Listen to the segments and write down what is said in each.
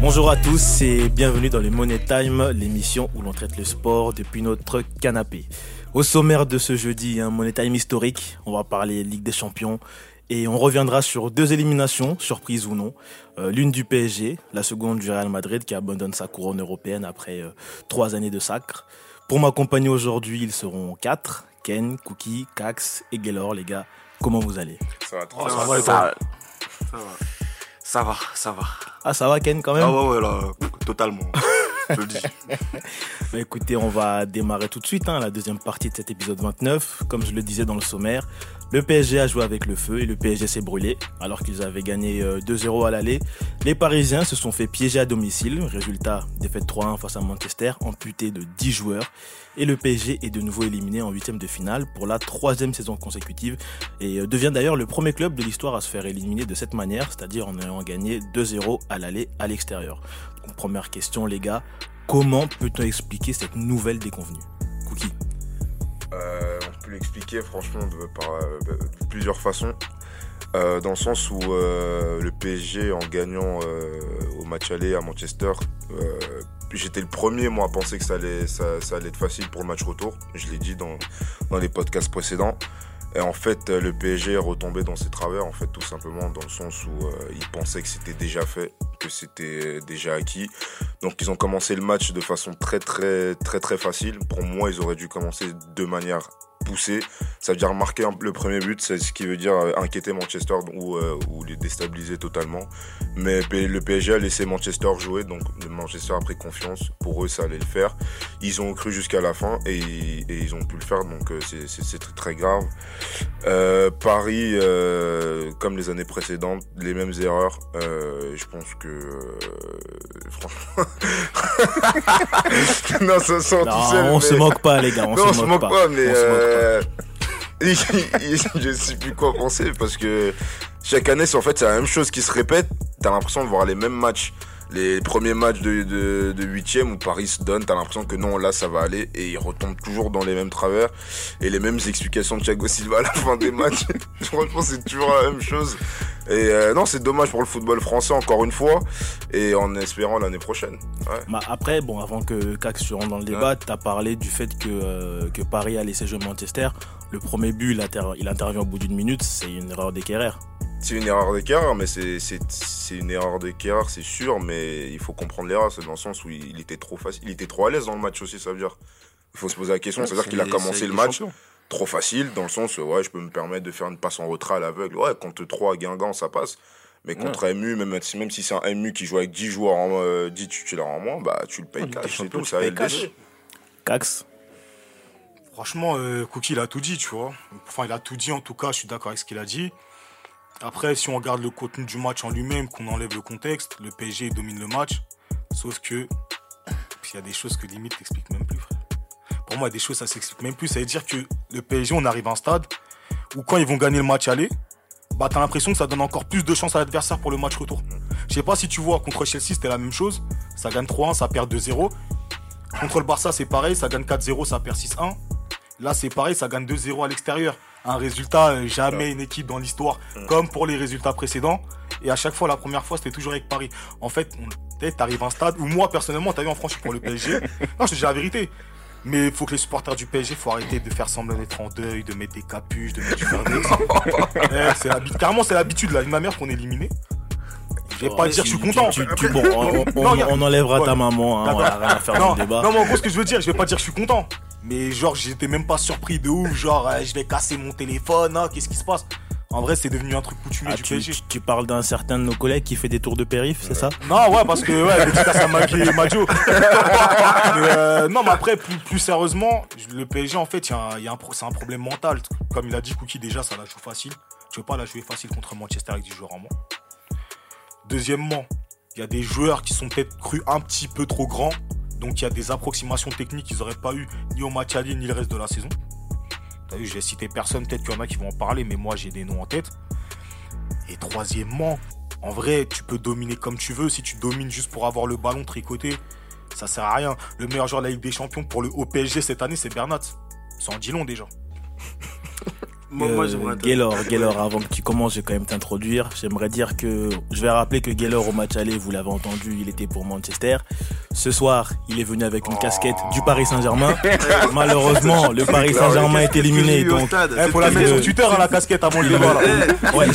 Bonjour à tous et bienvenue dans le Money Time, l'émission où l'on traite le sport depuis notre canapé. Au sommaire de ce jeudi, un Money Time historique, on va parler Ligue des Champions et on reviendra sur deux éliminations, surprise ou non. Euh, l'une du PSG, la seconde du Real Madrid qui abandonne sa couronne européenne après euh, trois années de sacre. Pour m'accompagner aujourd'hui, ils seront quatre. Ken, Cookie, Cax et Gaylor, les gars. Comment vous allez? Ça va, Oh, ça, ça, va, va, ça va. ça va. Ça va, ça va. Ah, ça va Ken quand même? Ah ouais, ouais, là, totalement. Je le dis. Bah, écoutez, on va démarrer tout de suite hein, la deuxième partie de cet épisode 29. Comme je le disais dans le sommaire, le PSG a joué avec le feu et le PSG s'est brûlé. Alors qu'ils avaient gagné euh, 2-0 à l'aller, les Parisiens se sont fait piéger à domicile. Résultat, défaite 3-1 face à Manchester, amputé de 10 joueurs. Et le PSG est de nouveau éliminé en huitième de finale pour la troisième saison consécutive et euh, devient d'ailleurs le premier club de l'histoire à se faire éliminer de cette manière, c'est-à-dire en ayant gagné 2-0 à l'aller à l'extérieur. Première question les gars, comment peut-on expliquer cette nouvelle déconvenue? Cookie Euh, on peut l'expliquer franchement de, par euh, plusieurs façons. Euh, dans le sens où euh, le PSG en gagnant euh, au match aller à Manchester, j'étais le premier moi à penser que ça allait, être facile pour le match retour. Je l'ai dit dans, les podcasts précédents. Et en fait, le PSG est retombé dans ses travers, en fait, tout simplement dans le sens où ils pensaient que c'était déjà fait, que c'était déjà acquis. Donc, ils ont commencé le match de façon très, très, très, très facile. Pour moi, ils auraient dû commencer de manière Ça veut dire marquer le premier but, c'est ce qui veut dire euh, inquiéter Manchester ou, euh, ou les déstabiliser totalement. Mais le PSG a laissé Manchester jouer, donc Manchester a pris confiance. Pour eux, ça allait le faire. Ils ont cru jusqu'à la fin et, et ils ont pu le faire, donc euh, c'est- très, très grave. Euh, Paris, euh, comme les années précédentes, les mêmes erreurs. Je pense que franchement, non, ça sent Non, tout seul. on mais- se moque pas les gars, on non, on se se moque moque pas. pas, mais Euh, je sais plus quoi penser parce que chaque année, c'est en fait la même chose qui se répète. T'as l'impression de voir les mêmes matchs. Les premiers matchs de, de, de 8 où Paris se donne, t'as l'impression que non, là ça va aller et ils retombent toujours dans les mêmes travers et les mêmes explications de Thiago Silva à la fin des matchs. Franchement, c'est toujours la même chose. Et euh, non, c'est dommage pour le football français encore une fois et en espérant l'année prochaine. Ouais. Bah, après, bon, avant que Cax se rentre dans le débat, tu as parlé du fait que, euh, que Paris a laissé jouer Manchester. Le premier but, il, inter- il intervient au bout d'une minute, c'est une erreur d'équerreur. C'est une erreur d'écart, mais c'est c'est- c'est une erreur d'écart, c'est sûr, mais il faut comprendre l'erreur, c'est dans le sens où il était trop facile, il était trop à l'aise dans le match aussi, ça veut dire. Il faut se poser la question, c'est-à-dire qu'il a commencé le match trop facile, dans le sens où ouais, je peux me permettre de faire une passe en retrait à l'aveugle. Ouais, contre 3 à Guingamp, ça passe. Mais contre MU, même, si- même si c'est un MU qui joue avec 10 joueurs en, euh, 10 titulaires en moins, bah tu le payes cash, c'est tout, tu ça va le. Cax Franchement, euh, Cookie, il a tout dit, tu vois. Enfin, il a tout dit, en tout cas, je suis d'accord avec ce qu'il a dit. Après, si on regarde le contenu du match en lui-même, qu'on enlève le contexte, le PSG domine le match. Sauf que, il y a des choses que limite t'expliques même plus, frère. Pour moi, des choses, ça s'explique même plus. Ça veut dire que le PSG, on arrive à un stade où quand ils vont gagner le match aller, bah, t'as l'impression que ça donne encore plus de chance à l'adversaire pour le match retour. Je sais pas si tu vois, contre Chelsea, c'était la même chose. Ça gagne 3-1, ça perd 2-0. Contre le Barça, c'est pareil, ça gagne 4-0, ça perd 6-1. Là, c'est pareil, ça gagne 2-0 à l'extérieur. Un résultat, euh, jamais une équipe dans l'histoire, comme pour les résultats précédents. Et à chaque fois, la première fois, c'était toujours avec Paris. En fait, t'arrives à un stade où moi, personnellement, t'as vu en France, pour le PSG. Non, je te dis la vérité. Mais il faut que les supporters du PSG, faut arrêter de faire semblant d'être en deuil, de mettre des capuches, de mettre du verdex. Eh, c'est l'habitude. Carrément, c'est l'habitude, là. Ma mère qu'on est éliminé. Je vais pas dire que je suis content. on, enlèvera ta maman, hein, on a rien à faire dans non, débat. non, mais en gros, ce que je veux dire, je vais pas dire que je suis content. Mais genre, j'étais même pas surpris de ouf. Genre, euh, je vais casser mon téléphone. hein, Qu'est-ce qui se passe? En vrai, c'est devenu un truc coutumier Ah, du tu, PSG. tu- tu parles d'un certain de nos collègues qui fait des tours de périph', c'est ça? Non, ouais, parce que, ouais, dédicace à Magui et Maggio. Euh, non, mais après, plus, plus sérieusement, le PSG, en fait, il y a un- il y a un pro- c'est un problème mental. Comme il a dit Cookie, déjà, ça la joue facile. Tu veux pas la jouer facile contre Manchester avec 10 joueurs en moins? Deuxièmement, il y a des joueurs qui sont peut-être crus un petit peu trop grands. Donc, il y a des approximations techniques qu'ils n'auraient pas eu ni au match ni le reste de la saison. T'as vu, je vais citer personne, peut-être qu'il y en a qui vont en parler, mais moi, j'ai des noms en tête. Et troisièmement, En vrai, tu peux dominer comme tu veux. Si tu domines juste pour avoir le ballon tricoté, ça sert à rien. Le meilleur joueur de la Ligue des Champions pour le OPSG cette année, c'est Bernat. Ça en dit long déjà. Moi, moi j'aimerais. Gaylor, Gaylor, avant que tu commences, je vais quand même t'introduire. J'aimerais dire que je vais rappeler que Gaylor au match aller, vous l'avez entendu, il était pour Manchester. Ce soir, il est venu avec une casquette du Paris Saint-Germain. Malheureusement, le Paris Saint-Germain est éliminé. Donc, il faut la mettre sur Twitter à la casquette avant le débat. Ouais,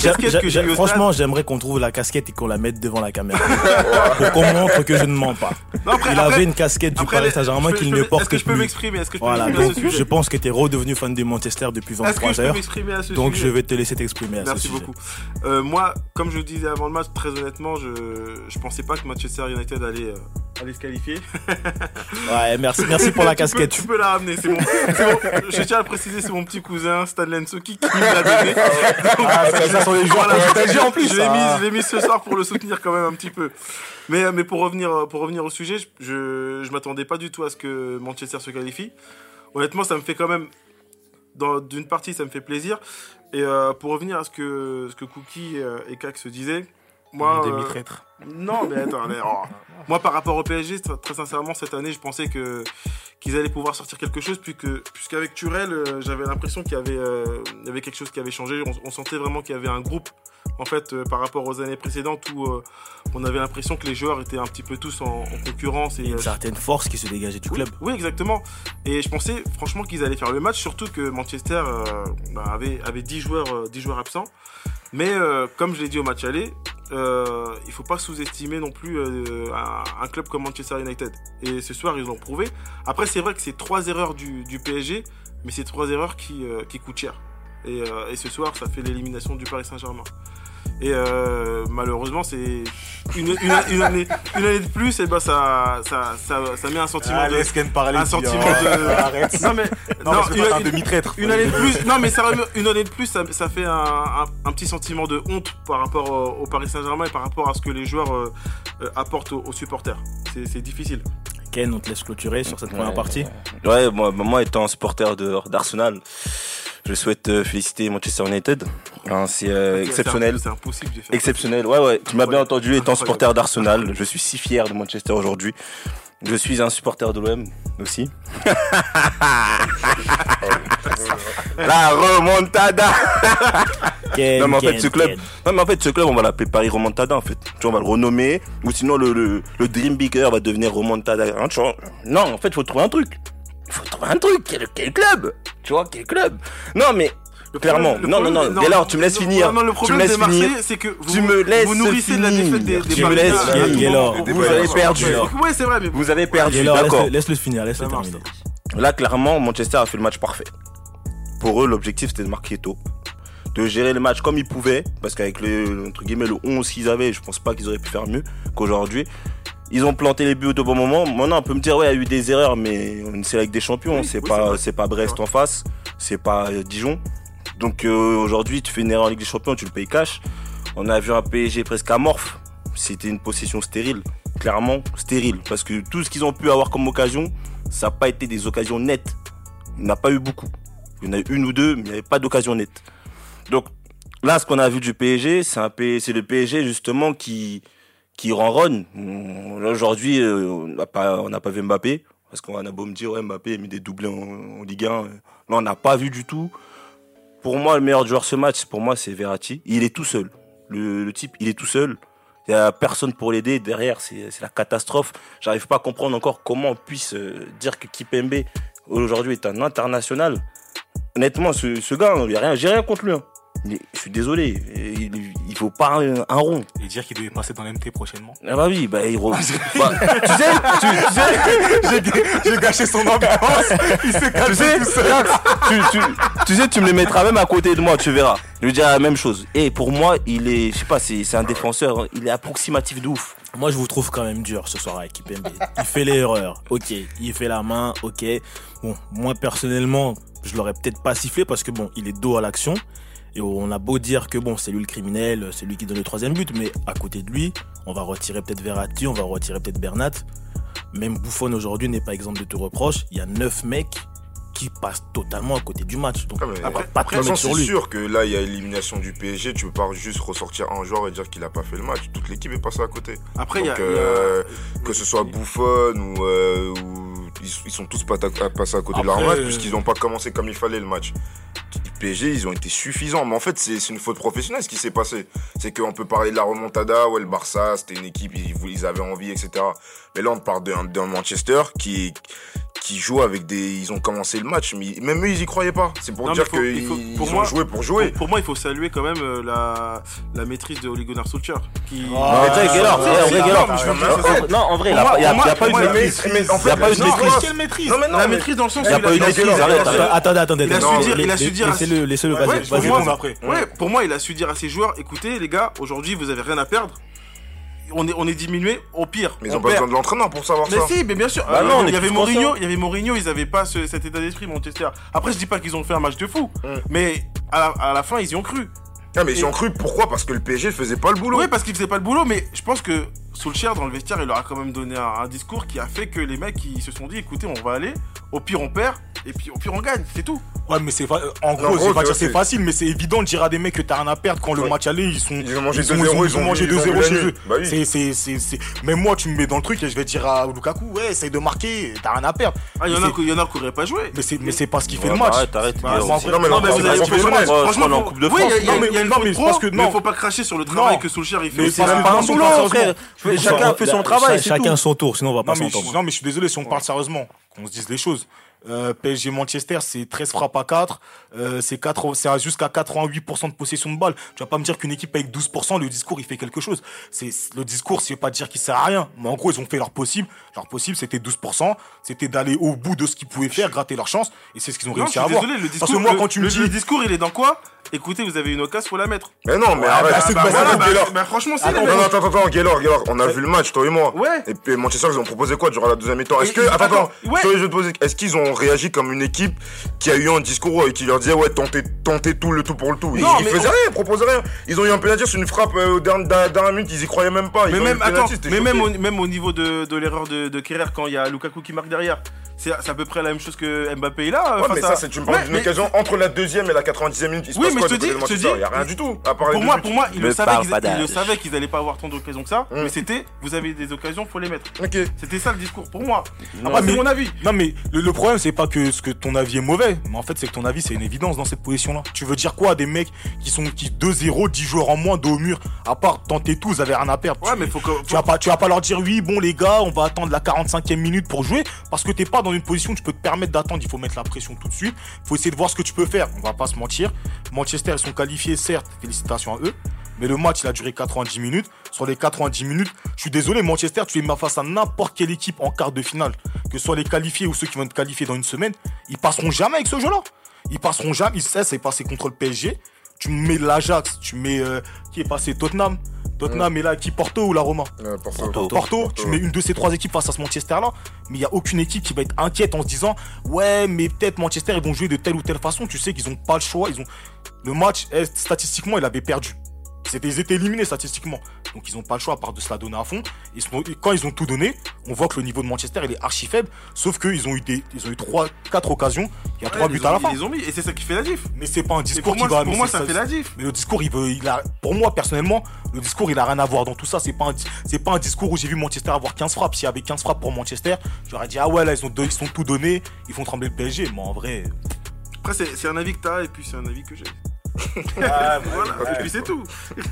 franchement, j'aimerais qu'on trouve la casquette et qu'on la mette devant la caméra. pour qu'on montre que je ne mens pas. Non, après- Il après- avait une casquette du après, Paris Saint-Germain qu'il ne porte Est-ce que je peux plus. m'exprimer? Est-ce que je peux Voilà, m'exprimer à donc ce sujet? je pense que tu es redevenu fan de Manchester depuis Est-ce que 23 je peux heures. m'exprimer à ce Donc je vais te laisser t'exprimer à ce Merci sujet. beaucoup. Euh, moi, comme je le disais avant le match, très honnêtement, je je pensais pas que Manchester United allait euh, allait se qualifier. Ouais, merci, merci pour la Tu peux- casquette. Tu peux, la ramener, c'est bon. Je tiens à le préciser, c'est mon petit cousin Stanley Nsoki qui me l'a donné. Ah, ça, ça sont les joueurs Voilà, dit en plus. je l'ai mis, je ce soir pour le soutenir quand même un petit peu. Mais, euh, mais pour revenir, pour revenir au sujet, je, je, je m'attendais pas du tout à ce que Manchester se qualifie. Honnêtement, ça me fait quand même, d'une partie, ça me fait plaisir. Et euh, pour revenir à ce que, ce que Cookie euh, et Kak se disaient, moi, Des euh, mitraîtres. Non, mais attends, mais, oh. moi par rapport au PSG, très, sincèrement, cette année, je pensais que qu'ils allaient pouvoir sortir quelque chose, puisque puisqu'avec Turel, euh, j'avais l'impression qu'il y avait euh, il y avait quelque chose qui avait changé. On, on sentait vraiment qu'il y avait un groupe, en fait, euh, par rapport aux années précédentes où on avait l'impression que les joueurs étaient un petit peu tous en, en concurrence et Il y a une certaine force qui se dégageait du oui, club. Oui, exactement. Et je pensais franchement qu'ils allaient faire le match, surtout que Manchester bah, avait, avait 10, joueurs, euh, 10 joueurs absents. Mais euh, comme je l'ai dit au match aller, euh, il faut pas sous-estimer non plus euh, un, club comme Manchester United. Et ce soir, ils l'ont prouvé. Après, c'est vrai que c'est trois erreurs du, du PSG, mais c'est trois erreurs qui, euh, qui coûtent cher. Et, et ce soir, ça fait l'élimination du Paris Saint-Germain. Et euh, malheureusement, c'est une, une, une année, une année de plus, et ben ça, ça, ça, ça met un sentiment Ah, de, Parallel, un sentiment hein. de- Arrête. non mais Non, non, une, un une- demi-traître. une année de plus. Non mais sérieusement, une année de plus, ça, ça fait un, un- un petit sentiment de honte par rapport au, au Paris Saint-Germain et par rapport à ce que les joueurs euh, euh, apportent aux, aux supporters. C'est c'est difficile. Ken, on te laisse clôturer sur cette Ouais. première partie. Ouais, moi, moi étant supporter de- d'Arsenal, je souhaite féliciter Manchester United. Hein, c'est euh, exceptionnel. C'est impossible de faire. Exceptionnel, ouais, ouais. Tu m'as bien entendu, étant supporter d'Arsenal, je suis si fier de Manchester aujourd'hui. Je suis un supporter de l'OM aussi. La remontada Ken, Non, mais en Ken, fait, ce club, non, mais en fait, ce club, on va l'appeler Paris Remontada, en fait. Tu vois, on va le renommer, ou sinon le, le, le Dream Bigger va devenir Remontada. Hein, tu vois. Non, en fait, faut trouver un truc. Il faut trouver un truc. Quel, quel club? Tu vois, quel club? Non, mais clairement. problème- le non, non, non. Gaillard, tu me laisses finir. Non, le tu me problème laisses finir. c'est que vous, Tu me laisses vous nourrissez de la défaite des, des Tu me laisses finir, vous- Gaillard. vous- Vous avez perdu. Ouais, c'est vrai, mais Vous avez perdu, d'accord. laisse-le finir, laisse-le terminer. Là, clairement, Manchester a fait le match parfait. Pour eux, l'objectif, c'était de marquer tôt. De gérer le match comme ils pouvaient. Parce qu'avec le, entre guillemets, le 11 qu'ils avaient, je pense pas qu'ils auraient pu faire mieux qu'aujourd'hui. Ils ont planté les buts au bon moment. Maintenant, on peut me dire, ouais, il y a eu des erreurs, mais c'est avec des champions. Oui, c'est oui, pas, c'est pas Brest en face. C'est pas Dijon. Donc, euh, aujourd'hui, tu fais une erreur en Ligue des Champions, tu le payes cash. On a vu un PSG presque amorphe. C'était une possession stérile. Clairement, stérile. Parce que tout ce qu'ils ont pu avoir comme occasion, ça n'a pas été des occasions nettes. Il n'y en a pas eu beaucoup. Il y en a eu une ou deux, mais il n'y avait pas d'occasion nette. Donc là, ce qu'on a vu du PSG, c'est le PSG justement qui qui ronronne. On- là, Aujourd'hui, euh, on n'a pas vu Mbappé parce qu'on a beau me dire Mbappé a mis des doublés en, en Ligue 1. euh, Là, on n'a pas vu du tout. Pour moi, le meilleur joueur ce match, pour moi, c'est Verratti. Il est tout seul. Le, type, il est tout seul. Il n'y a personne pour l'aider. Derrière, c'est la catastrophe. J'arrive pas à comprendre encore comment on puisse euh, dire que Kipembe aujourd'hui est un international. Honnêtement, ce, gars, j'ai rien, j'ai rien contre lui. hein. Je suis désolé, il, il faut pas un, un rond. Et dire qu'il devait passer dans l'MT prochainement. Ah bah oui, bah il re- bah, tu sais, tu, tu sais, J'ai gâché son ambiance. Il s'est tu caché sais, tout seul. Tu, tu, tu sais, tu me le mettras même à côté de moi, tu verras. Je lui dirai la même chose. Et pour moi, il est, je sais pas, c'est un défenseur, hein. il est approximatif de ouf. Moi, je vous trouve quand même dur ce soir avec Kipembe. Il fait l'erreur, ok. Il fait la main, ok. Bon, moi personnellement, je l'aurais peut-être pas sifflé parce que bon, il est dos à l'action. Et on a beau dire que bon, c'est lui le criminel, c'est lui qui donne le troisième but, mais à côté de lui, on va retirer peut-être Verratti, on va retirer peut-être Bernat. Même Buffon aujourd'hui n'est pas exemple de tout reproche. Il y a neuf mecs qui passe totalement à côté du match. Donc, Ah, après- pas De tout toute mettre façon, sur c'est sûr que là, il y a élimination du PSG. Tu peux pas juste ressortir un joueur et dire qu'il a pas fait le match. Toute l'équipe est passée à côté. Après, il y a. Y euh, que ce soit Buffon ou, euh, ou- ils, sont tous passés à côté de leur Après, match euh, puisqu'ils n'ont pas commencé comme il fallait le match. PSG, ils ont été suffisants. Mais en fait, c'est une faute professionnelle ce qui s'est passé. C'est qu'on peut parler de la remontada, ouais, le Barça, c'était une équipe, ils, avaient envie, etc. Mais là, on parle d'un Manchester qui, qui joue avec des. Ils ont commencé le match, mais même eux, ils y croyaient pas. C'est pour Non, dire qu'ils pour ont moi- joué pour jouer. Pour, pour moi, il faut saluer quand même euh, la, la maîtrise de Ole Gunnar Solskjaer. Qui... Ah, Mais t'as Gaylor, non, en vrai, il n'y a, a pas eu de maîtrise. mais- mais en fait, Il y a pas eu de maîtrise. Quelle maîtrise? Non, mais non, la maîtrise dans le sens où Il y a il pas eu de il maîtrise. Attendez, attendez, Il a su dire- Laissez-le, laissez-le, Ouais, vas-y, pour vas-y, moi, réponds après. Ouais, pour moi, il a su dire à ses joueurs écoutez, les gars, aujourd'hui, vous avez rien à perdre. On est, on est diminué, au pire. Mais ils on ont pas perd. besoin de l'entraîneur pour savoir Mais ça. si, mais bien sûr. Bah Euh, non, il y avait Mourinho, il y avait Mourinho, ils avaient pas ce- cet état d'esprit Manchester. Après, je dis pas qu'ils ont fait un match de fou, Mm. mais à la, à la fin, ils y ont cru. Ah, mais ils Et- ont cru pourquoi? Parce que le PSG faisait pas le boulot. Oui, parce qu'ils faisaient pas le boulot, mais je pense que Solskjaer dans le vestiaire, il leur a quand même donné un, un discours qui a fait que les mecs ils se sont dit écoutez, on va aller, au pire on perd, et puis au pire on gagne, c'est tout. Ouais, mais c'est fa- en En gros, gros, c'est facile, mais c'est évident de dire à des mecs que t'as rien à perdre quand le Ouais. match allait, ils sont. Ils ont mangé ils ont- 2-0, ils ont mangé ils ont 2-0 vu la chez eux. Bah oui. C'est, c'est, c'est, c'est- Même moi, tu me mets dans le truc et je vais dire à Lukaku, ouais, essaye de marquer, t'as rien à perdre. Ah, il y en Mais a qui- il y en a qui auraient pas joué. Mais c'est, mais c'est pas ce qui fait Ouais, le match. Arrête, arrête. Bah, Non, mais Non, mais le Franchement, en Coupe de oui, il y a- France. mais- mais pro, parce que- mais non. faut pas cracher sur le travail que Solskjaer il fait. Mais aussi. parce C'est pas mais boulot, sérieusement. frère. Chacun fait son travail, c'est Chacun son tour, sinon on va pas mais, s'entendre. non, mais je suis désolé si on parle sérieusement, qu'on se dise les choses. Euh, PSG Manchester, c'est 13 frappes à 4, euh, c'est 4 c'est à- jusqu'à 88% de possession de balle. Tu vas pas me dire qu'une équipe avec 12%, le discours il fait quelque chose. C'est le discours, c'est pas dire qu'il sert à rien, mais en gros ils ont fait leur possible. Leur possible c'était 12%, c'était d'aller au bout de ce qu'ils pouvaient faire, gratter leur chance, et c'est ce qu'ils ont Non, réussi à avoir. désolé, le discours, Parce que moi le- quand tu me dis, le discours il est dans quoi? Écoutez, vous avez une occasion, faut la mettre. Mais non, mais Ouais, arrête. bah, c'est- Bah, bah, voilà, voilà, bah, Bah, Gaylor. bah, franchement, c'est non, mecs. attends, attends, Gaylor, Gaylor, on a vu le match, toi et moi. Ouais. Et puis Manchester, ils ont proposé quoi durant la deuxième mi-temps? Est-ce que, attends, ouais. poser, est-ce qu'ils ont réagi comme une équipe qui a eu un discours et qui leur disait, ouais, tentez, tentez tout, le tout pour le tout? Ils, Non, faisaient rien, ils proposaient rien. Ils ont eu un penalty sur une frappe euh, au dernier, dernière minute, ils y croyaient même pas. Mais même, attends, mais au, même au niveau de, l'erreur de, Kerrer quand il y a Lukaku qui marque derrière, c'est à peu près la même chose que Mbappé là. Ouais, face mais à- ça, c'est tu me parles Ouais, d'une mais occasion entre la deuxième et la 90e minute. Il se Oui, passe mais quoi? Je te dis- je te Manchester dis- Il y a rien du tout. À part les Pour moi, pour moi, ils le savaient qu'ils allaient pas avoir tant d'occasions que ça, Mm. mais c'était vous avez des occasions, faut les mettre. Ok. C'était ça le discours pour moi. Après, mais- c'est mon avis. Non mais le, le problème c'est pas que ce que ton avis est mauvais, mais en fait c'est que ton avis c'est une évidence dans cette position là. Tu veux dire quoi à des mecs qui sont qui 2-0, 10 joueurs en moins dos au mur, à part tenter tout, vous avez rien à perdre. Ouais, Tu- mais faut que. Tu vas pas, tu vas pas leur dire oui, bon les gars, on va attendre la 45e minute pour jouer, parce que t'es pas dans une position où tu peux te permettre d'attendre. Il faut mettre la pression tout de suite. Il faut essayer de voir ce que tu peux faire. On va pas se mentir. Manchester ils sont qualifiés, certes, félicitations à eux. Mais le match il a duré 90 minutes. Sur les 90 minutes, je suis désolé, Manchester, tu mets face à n'importe quelle équipe en quart de finale, que ce soit les qualifiés ou ceux qui vont être qualifiés dans une semaine, ils passeront jamais avec ce jeu-là. Ils passeront jamais. Ils savent, c'est passé contre le PSG. Tu mets l'Ajax, tu mets euh, qui est passé Tottenham. Tottenham est là, qui Porto ou la Roma Euh, Porto. Porto. Porto, tu mets une de ces trois équipes face à ce Manchester-là, mais il n'y a aucune équipe qui va être inquiète en se disant Ouais, mais peut-être Manchester, ils vont jouer de telle ou telle façon. Tu sais qu'ils n'ont pas le choix. Ils ont... Le match, eh, statistiquement, il avait perdu. C'était, ils étaient éliminés statistiquement. Donc ils n'ont pas le choix à part de se la donner à fond. Ils sont- et quand ils ont tout donné, on voit que le niveau de Manchester il est archi faible. Sauf qu'ils ont eu des, ils ont eu trois, quatre occasions. Il y a trois Ouais, buts à la fin. Ils ont mis, et c'est ça qui fait la diff. Mais c'est pas un discours pour moi, qui va. pour moi c'est- ça fait la diff. mais le discours, il veut, il a, pour moi personnellement, le discours, il a rien à voir dans tout ça. C'est pas, un, c'est pas un discours où j'ai vu Manchester avoir 15 frappes. S'il y avait 15 frappes pour Manchester, j'aurais dit ah ouais là ils ont, deux- ils sont tout donné, ils font trembler le PSG. Mais en vrai, Après, c'est c'est un avis que t'as, et puis c'est un avis que j'ai. Ah, Voilà, et puis c'est tout.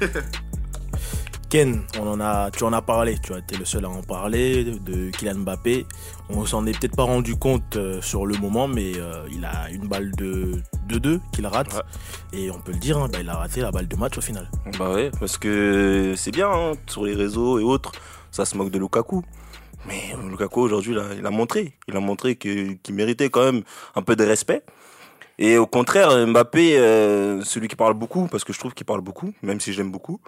Ken, on en a, tu en as parlé, tu as été le seul à en parler de Kylian Mbappé. On s'en est peut-être pas rendu compte euh, sur le moment, mais euh, il a une balle de 2-2 qu'il rate. Et on peut le dire, hein, bah, il a raté la balle de match au final. Bah ouais, parce que c'est bien, hein, sur les réseaux et autres, ça se moque de Lukaku. Mais euh, Lukaku aujourd'hui, il a montré, il a montré qu'il méritait quand même un peu de respect. Et au contraire, Mbappé, euh, celui qui parle beaucoup, parce que je trouve qu'il parle beaucoup, même si j'aime beaucoup,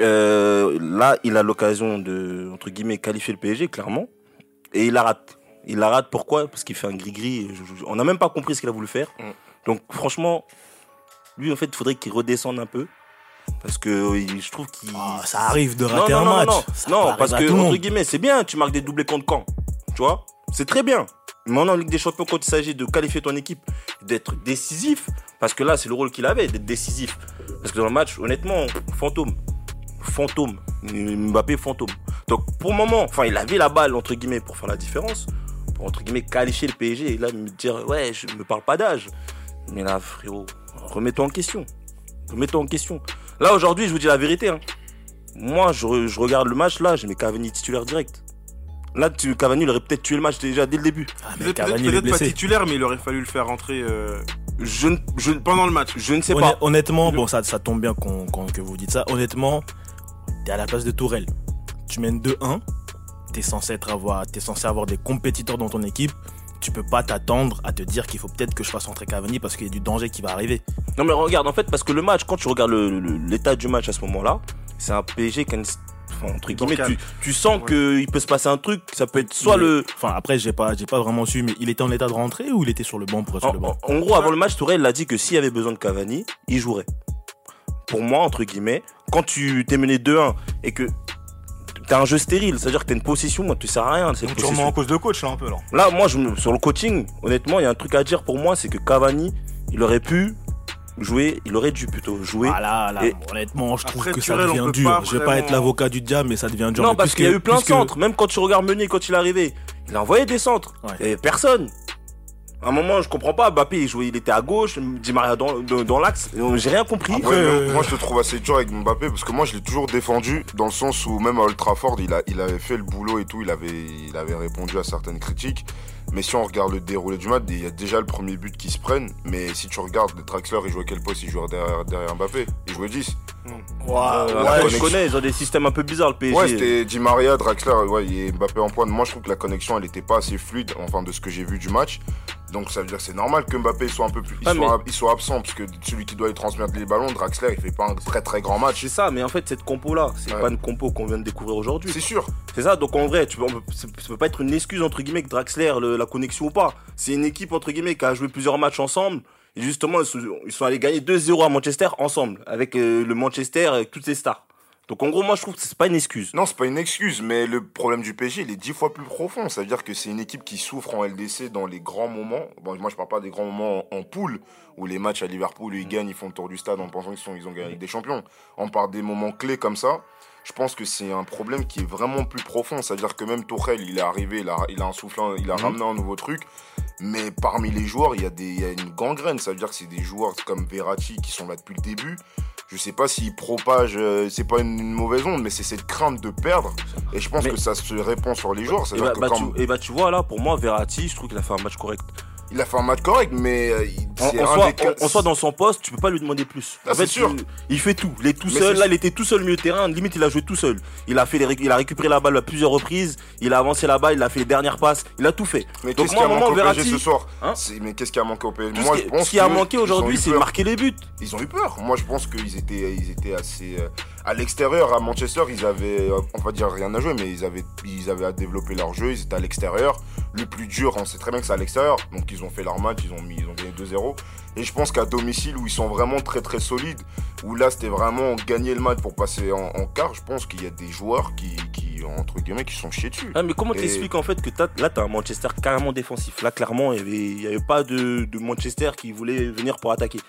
euh, là, il a l'occasion de, entre guillemets, qualifier le PSG, clairement, et il la rate. Il la rate, pourquoi? Parce qu'il fait un gris-gris, je- je- on n'a même pas compris ce qu'il a voulu faire. Mm. Donc franchement, lui, en fait, il faudrait qu'il redescende un peu. Parce que euh, je trouve qu'il. Ah, ça arrive de Non, rater non, un non, match. non, non, parce que, à tout le entre guillemets, c'est bien, tu marques des doublés contre camp. Tu vois? C'est très bien. Maintenant, en Ligue des Champions, quand il s'agit de qualifier ton équipe, d'être décisif, parce que là, c'est le rôle qu'il avait, d'être décisif. Parce que dans le match, honnêtement, fantôme. Fantôme. Mbappé, fantôme. Donc, pour le moment, enfin, il avait la balle, entre guillemets, pour faire la différence. Pour, entre guillemets, qualifier le PSG. Et là, me dire, ouais, je me parle pas d'âge. Mais là, frérot, remets-toi en question. Remets-toi en question. Là, aujourd'hui, je vous dis la vérité. Hein. Moi, je, je regarde le match, là, j'ai mes Cavani titulaire direct. Là, tu, Cavani, il aurait peut-être tué le match déjà dès le début. Ah, mais Peut-être pas titulaire, mais il aurait fallu le faire rentrer euh, Je, ne- je, pendant le match. je ne sais pas. Honnêtement, bon, ça, ça tombe bien qu'on- qu'on- que vous dites ça. Honnêtement, t'es à la place de Tourelle. Tu mènes 2-1. T'es censé être avoir, t'es censé avoir des compétiteurs dans ton équipe. Tu peux pas t'attendre à te dire qu'il faut peut-être que je fasse entrer Cavani parce qu'il y a du danger qui va arriver. Non mais regarde, en fait, parce que le match, quand tu regardes l'état du match à ce moment-là, c'est un PSG qui a une... enfin, entre guillemets, Bancal. tu, tu sens qu'il peut se passer un truc, ça peut être soit Mais- le... Enfin, après, j'ai pas, j'ai pas vraiment su, mais il était en état de rentrer ou il était sur le banc? Pour être En, sur le banc? en- en gros, avant le match, Tourelle l'a dit que s'il y avait besoin de Cavani, il jouerait. Pour moi, entre guillemets, quand tu t'es mené 2-1 et que t'as un jeu stérile, c'est-à-dire que t'as une possession, moi, tu sers à rien remets possession. en cause de coach là un peu là. Là, moi, je me- sur le coaching, honnêtement, il y a un truc à dire pour moi, c'est que Cavani, il aurait pu jouer, il aurait dû plutôt jouer. Ah là, là, Et- honnêtement, je trouve Après, que ça devient dur. pas Je vais pas être l'avocat du diable, mais ça devient dur. Non, Mais parce qu'il y a eu plein de centres. Même quand tu regardes Meunier, quand il est arrivé, il a envoyé des centres. Ouais. Et personne. À un moment, je comprends pas. Mbappé, il jouait, il était à gauche, Di Maria dans, dans, dans l'axe. J'ai rien compris. Après, euh, moi je le trouve assez dur avec Mbappé parce que moi je l'ai toujours défendu dans le sens où même à Old Trafford il, a, il avait fait le boulot et tout, il avait, il avait répondu à certaines critiques. Mais si on regarde le déroulé du match, il y a déjà le premier but qui se prennent. Mais si tu regardes, Draxler il jouait quel poste? Il jouait derrière, derrière Mbappé. Il jouait 10. Ouah, Euh, ouais, ouais, je connais, ils ont des systèmes un peu bizarres, le PSG. Ouais, c'était Di Maria, Draxler, ouais, et Mbappé en pointe. Moi je trouve que la connexion elle était pas assez fluide, enfin de ce que j'ai vu du match. Donc ça veut dire que c'est normal que Mbappé soit un peu plus, il Ah, soit, il soit absent parce que celui qui doit lui transmettre les ballons, Draxler, il fait pas un très très grand match. c'est ça, mais en fait, cette compo-là, c'est Ouais. pas une compo qu'on vient de découvrir aujourd'hui. C'est sûr. C'est ça, donc en vrai, tu peux, on peut- ça peut pas être une excuse, entre guillemets, que Draxler, le- la connexion ou pas. C'est une équipe, entre guillemets, qui a joué plusieurs matchs ensemble. Et justement, ils sont, ils sont allés gagner 2-0 à Manchester ensemble, avec euh, le Manchester, avec toutes ses stars. Donc en gros, moi, je trouve que c'est pas une excuse. Non, c'est pas une excuse, mais le problème du PSG, il est dix fois plus profond. Ça veut dire que c'est une équipe qui souffre en LDC dans les grands moments. Bon, moi, je parle pas des grands moments en, en poule, où les matchs à Liverpool, ils gagnent, ils font le tour du stade en pensant qu'ils sont, ils ont gagné avec des champions. On parle des moments clés comme ça. Je pense que c'est un problème qui est vraiment plus profond. C'est-à-dire que même Tourelle, il est arrivé, il a, il a un souffle, il a Mhm. ramené un nouveau truc. Mais parmi les joueurs, il y, a des, il y a une gangrène. Ça veut dire que c'est des joueurs comme Verratti qui sont là depuis le début. Je sais pas s'ils propagent, euh, c'est pas une, une mauvaise onde, mais c'est cette crainte de perdre. Et je pense Mais- que ça se répand sur les joueurs. Et C'est-à-dire bah, que bah, quand- tu, et bah, tu vois, là, pour moi, Verratti, je trouve qu'il a fait un match correct. il a fait un match correct, mais euh, il- En, soit, des quatre- en- en soit dans son poste, tu peux pas lui demander plus. Ah, en fait, c'est sûr. tu- il fait tout. Il est tout Mais seul. Là, il était tout seul au milieu de terrain. Limite, il a joué tout seul. Il a fait les il a récupéré la balle à plusieurs reprises. Il a avancé la balle. Il a fait les dernières passes. Il a tout fait. Mais qu'est-ce qui a manqué au PSG ce soir Hein Mais qu'est-ce qui a manqué au PSG Moi, ce je qui, pense ce qui a manqué aujourd'hui, c'est marquer les buts. Ils ont eu peur. Moi, je pense qu'ils étaient, ils étaient assez. euh, à l'extérieur, à Manchester, ils avaient, euh, on va dire rien à jouer, mais ils avaient, ils avaient à développer leur jeu. Ils étaient à l'extérieur. Le plus dur, on sait très bien que c'est à l'extérieur. Donc, ils ont fait leur match, ils ont mis, ils ont gagné 2-0. Et je pense qu'à domicile, où ils sont vraiment très très solides, où là, c'était vraiment gagner le match pour passer en, en quart, je pense qu'il y a des joueurs qui, qui, entre guillemets, qui sont chiés dessus. Ah, mais comment Et- t'expliques en fait que t'as- là, t'as un Manchester carrément défensif. Là, clairement, il y avait, pas de, de Manchester qui voulait venir pour attaquer.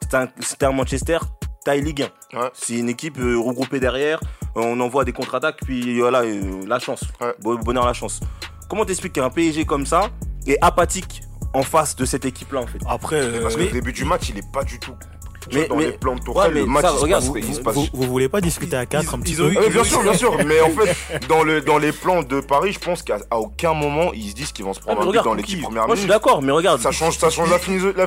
C'était un, c'était un Manchester taille Ligue 1. Ouais. C'est une équipe euh, regroupée derrière. euh, on envoie des contre-attaques, puis voilà, euh, la chance. Ouais. Bon- Bonheur, la chance. Comment t'expliques qu'un PSG comme ça est apathique en face de cette équipe-là, en fait? Après, euh, Parce que le début du match, il est pas du tout. Mais- dans mais- les plans de Ouais, Tourelle, mais le match, ça, il, se regarde, passe, vous- il se vous, passe vous, vous voulez pas discuter à 4 un petit peu ont eu- Oui, bien sûr, bien sûr. Mais en fait, dans, le, dans les plans de Paris, je pense qu'à aucun moment ils se disent qu'ils vont se Ah, prendre mais un but dans 10 premières Moi, je suis d'accord, mais regarde. Ça change, ça change la, finis- la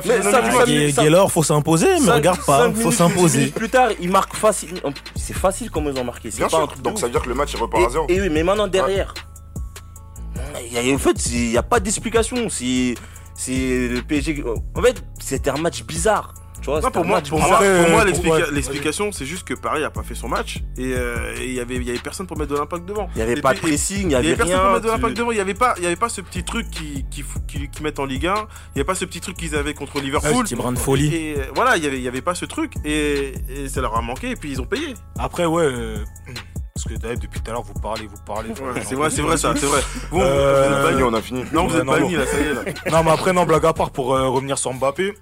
Gaylor, faut s'imposer, mais regarde pas, faut s'imposer. Plus tard, ils marquent facile. C'est facile comment ils ont marqué. Bien sûr. Donc ça veut dire que le match il repart à zéro. Et, oui, mais maintenant derrière, en fait, il n'y a pas d'explication. C'est le PSG. En fait, c'était un match bizarre. Pour, moi, pour, moi, l'explication, c'est juste que Paris a pas fait son match et euh, il y avait, personne pour mettre de l'impact devant. Il y avait pas de pressing, il y avait personne pour mettre de l'impact devant. Il y avait pas, il y avait pas ce petit truc qui qui, mettent en Ligue 1. Il y avait pas ce petit truc qu'ils avaient contre Liverpool. Petit de folie. Voilà, il y avait, il y avait pas ce truc et, ça leur a manqué et puis ils ont payé. Après, ouais. Euh, parce que d'ailleurs, depuis tout à l'heure, vous parlez, vous parlez. C'est vrai, c'est vrai, ça, c'est vrai. Bon, euh... vous êtes pas on a fini. Non, vous êtes pas mis, là, ça y est. Non, mais après, non, blague à part, pour euh, revenir sur Mbappé,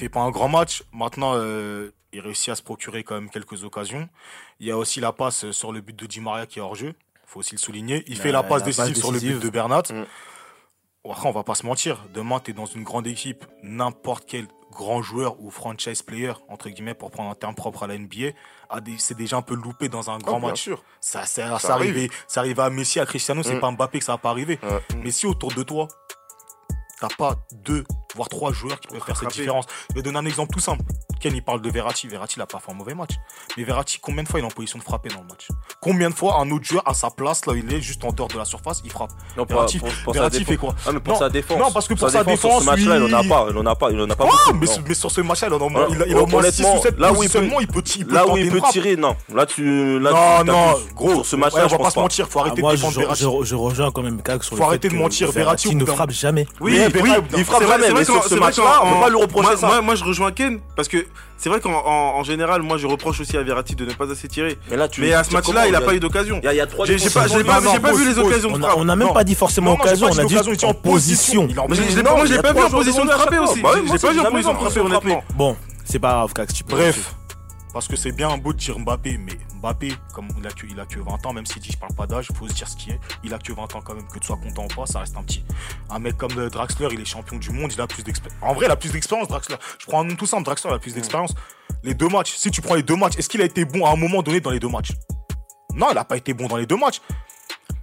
fait pas un grand match. Maintenant, euh, il réussit à se procurer quand même quelques occasions. Il y a aussi la passe sur le but de Di Maria qui est hors jeu. Faut aussi le souligner. Il fait la passe, la décisive, sur le but de Bernat. Mm. Après, on va pas se mentir. Demain, tu es dans une grande équipe. N'importe quel grand joueur ou franchise player, entre guillemets, pour prendre un terme propre à la NBA, c'est déjà un peu loupé dans un grand oh, match. Ça, ça, ça, ça arrive. Ça arrive à Messi, à Cristiano. C'est mm. pas Mbappé que ça va pas arriver. Mmh. Mais si autour de toi, T'as pas deux, voire trois joueurs qui peuvent faire cette différence. Je vais donner un exemple tout simple. Ken, il parle de Verratti. Verratti, il a pas fait un mauvais match. Mais Verratti, combien de fois il est en position de frapper dans le match? Combien de fois un autre joueur à sa place, là, il est juste en dehors de la surface, il frappe? Non, pour, pour, Verratti fait quoi? Ah, mais pour non, sa défense. Non, parce que pour sa, défense, défense, sur ce match-là, il n'en a pas. Il en a pas, il en a pas ah, mais, sur ce match-là, il en a, il, il a moins là où il peut, il peut, Là où il peut tirer, non. Là, tu. Non, non. Gros, sur ce match-là, je pense pas se mentir, faut ah, arrêter de défendre Je rejoins quand même Kag sur le Faut arrêter de mentir, Verratti ne frappe jamais. Oui, il frappe jamais, mais sur ce match-là, on va lui reprocher ça. Moi, je rejoins Ken parce que c'est vrai qu'en général, moi, je reproche aussi à Verratti de ne pas assez tirer. Mais, à ce match-là, il n'a pas eu d'occasion. J'ai pas, pas, non, pas vu les occasions. On n'a même pas dit forcément occasion, on a dit en position. Moi, je l'ai pas vu en position de frapper aussi. J'ai pas vu en position de frapper, honnêtement. Bon, c'est pas grave, Cax. Bref. Parce que c'est bien un beau de dire Mbappé, mais Mbappé, comme il a, que, 20 ans, même s'il dit je parle pas d'âge, il faut se dire ce qu'il est. Il a que 20 ans quand même, que tu sois content ou pas, ça reste un petit. Un mec comme euh, Draxler, il est champion du monde, il a plus d'expérience. En vrai, il a plus d'expérience, Draxler. Je prends un nom tout simple, Draxler, a plus d'expérience. Les deux matchs, si tu prends les deux matchs, est-ce qu'il a été bon à un moment donné dans les deux matchs? Non, il a pas été bon dans les deux matchs.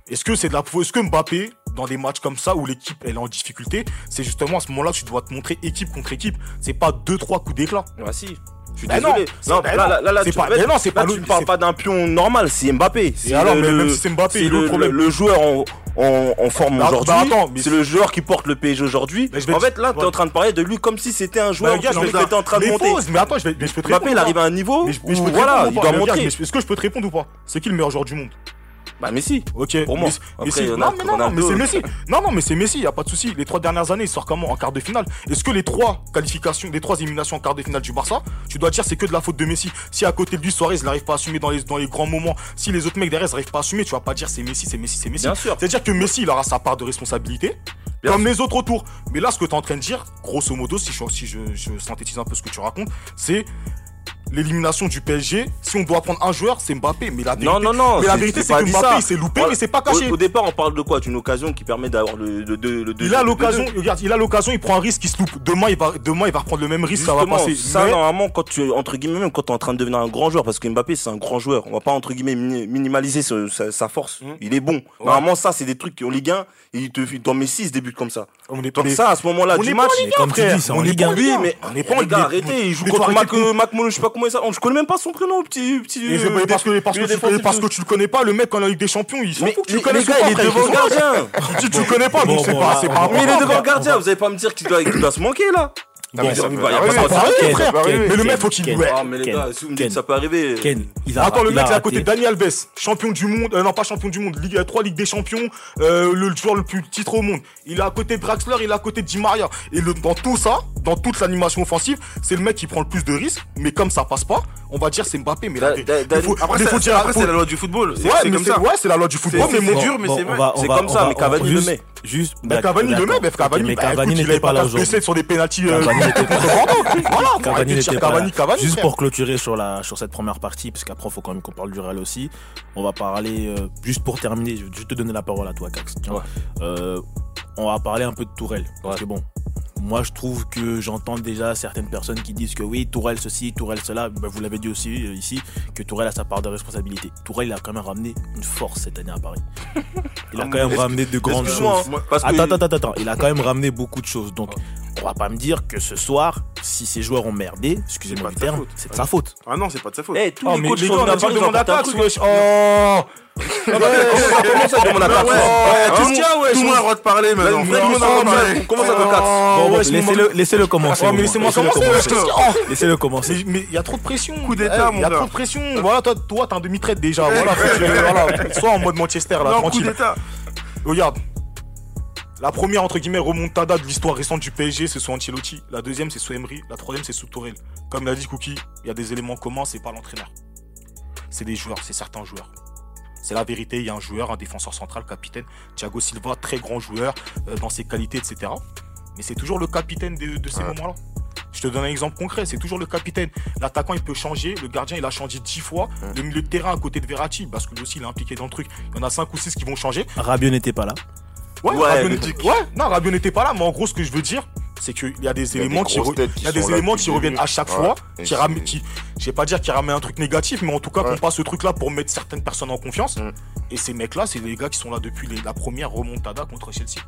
Est-ce que c'est de la Est-ce que Mbappé, dans des matchs comme ça où l'équipe est en difficulté, c'est justement à ce moment-là que tu dois te montrer équipe contre équipe. C'est pas deux trois coups d'éclat. Bah si. Ben non, ben non, là, tu, pas, non, pas là, tu ne parles pas d'un pion normal, c'est Mbappé. C'est alors, le, même si c'est Mbappé, c'est le, problème. le joueur en, en, forme bah, aujourd'hui. Bah, c'est le joueur qui porte le PSG aujourd'hui. En fait, là, tu es en train de parler de lui comme si c'était un joueur bah, qui était en train de monter. Mais attends, je vais te répondre. Mbappé, il arrive à un hein. niveau. Voilà, il doit montrer. Est-ce que je peux te répondre ou pas? C'est qui le meilleur joueur du monde? Bah Messi. Ok. Pour moi. Messi. Non, mais non, non, mais c'est Messi. Non, non, mais c'est Messi. Y a pas de souci. Les trois dernières années, il sort comment en quart de finale? Est-ce que les trois qualifications, les trois éliminations en quart de finale du Barça, tu dois dire c'est que de la faute de Messi Si à côté de lui Suarez n'arrive pas à assumer dans les dans les grands moments, si les autres mecs derrière n'arrivent pas à assumer, tu vas pas dire c'est Messi, c'est Messi, c'est Messi. Bien sûr. C'est à dire que Messi il aura sa part de responsabilité. Comme les autres autour. Mais là, ce que tu es en train de dire, grosso modo, si, je, si je, je synthétise un peu ce que tu racontes, c'est l'élimination du PSG, si on doit prendre un joueur, c'est Mbappé. Mais la vérité, non, non, non, mais la vérité, c'est que Mbappé, s'est loupé, voilà. mais c'est pas caché. Au, au, départ, on parle de quoi? D'une occasion qui permet d'avoir le, le, le, le, Il a l'occasion, regarde, il a l'occasion, il prend un risque, il se loupe. Demain, il va, demain, il va reprendre le même risque, Justement, ça va passer. Ça, mais... normalement, quand tu, entre guillemets, même quand tu es en train de devenir un grand joueur, parce que Mbappé, c'est un grand joueur, on va pas, entre guillemets, minimaliser sa, sa, force. Mmh. Il est bon. Ouais. Normalement, ça, c'est des trucs qui, en Ligue 1, il te fait, dans mes 6 débuts comme ça. On est Donc, ça, à ce moment-là, du match, on est pas en Ligue 1. On est pas en Ligue 1. Arrêtez, il joue contre Mac euh, je sais pas comment. Je connais même pas son prénom, petit. petit euh, parce, que, parce, que tu, parce que tu le connais pas, le mec en Ligue des Champions, il s'en fout tu le connais pas. Il est devant gardien. tu, le connais pas, donc c'est pas. Mais il est devant gardien, vous allez pas me dire qu'il doit se manquer là. Mais le mec, faut qu'il. Ah, mais les gars, si vous me ça peut arriver. Attends, le mec, est à côté de Dani Alves, champion du monde. Euh, non, pas champion du monde. 3 Ligue euh, des Champions, euh, le joueur le plus titre au monde. Il est à côté de Draxler, il est à côté de Di Maria. Et dans tout ça, dans toute l'animation offensive, c'est le mec qui prend le plus de risques. Mais comme ça passe pas, on va dire c'est Mbappé. Mais là, après, c'est la loi du football. Ouais, c'est la loi du football. C'est dur, mais c'est comme ça. Mais Cavani le met juste. Mais Cavani le même, Cavani. Bah, euh, Cavani n'était pas là aujourd'hui. sur des pénaltys. Cavani n'était pas là. Juste pour clôturer sur la sur cette première partie, parce qu'après faut quand même qu'on parle du Real aussi. On va parler euh, juste pour terminer. Je vais te donner la parole à toi, Cax. Euh, on va parler un peu de Tourelle. Parce que bon, moi, je trouve que j'entends déjà certaines personnes qui disent que oui, Tourelle ceci, Tourelle cela. Ben, vous l'avez dit aussi euh, ici, que Tourelle a sa part de responsabilité. Tourelle, il a quand même ramené une force cette année à Paris. Il a quand même ramené de grandes choses. Attends, attends, attends, attends. Il a quand même ramené beaucoup de choses. Donc, on va pas me dire que ce soir, si ces joueurs ont merdé, excusez-moi le terme, c'est de sa ah faute. Ah non, c'est pas de sa faute. Eh, tous oh, les coachs sont venus demander à Tax. Oh ah bah, Comment ça Tout le monde a le droit de parler maintenant. Le. Comment ça de Tax Laissez-le commencer. Laissez-moi commencer. Laissez-le commencer. Oh. Mais il y a trop de pression. Coup d'état, mon gars. Il y a trop de pression. Voilà, toi, t'es un demi-traite déjà. Voilà, soit en mode Manchester là, tranquille. Regarde, la première, entre guillemets, remontada de l'histoire récente du PSG, c'est sous Ancelotti. La deuxième, c'est sous Emery. La troisième, c'est sous Tourelle. Comme l'a dit Cookie, il y a des éléments communs, c'est pas l'entraîneur. C'est des joueurs, c'est certains joueurs. C'est la vérité. Il y a un joueur, un défenseur central, capitaine, Thiago Silva, très grand joueur euh, dans ses qualités, etc. Mais c'est toujours le capitaine de, de ces Ouais. moments-là. Je te donne un exemple concret, c'est toujours le capitaine. L'attaquant, il peut changer, le gardien, il a changé dix fois. Le milieu de terrain à côté de Verratti, parce que lui aussi, il est impliqué dans le truc. Il y en a cinq ou six qui vont changer. Rabiot n'était pas là. Ouais, Ouais, Rabiot n'était- ouais, non, Rabiot n'était pas là, mais en gros, ce que je veux dire, c'est qu'il y a des éléments qui, y a des éléments qui reviennent à chaque Ouais. fois, qui ramènent, qui, je sais pas dire qui ramènent un truc négatif, mais en tout cas Ouais. qu'on passe ce truc-là pour mettre certaines personnes en confiance. Mm. Et ces mecs-là, c'est les gars qui sont là depuis les- la première remontada contre Chelsea.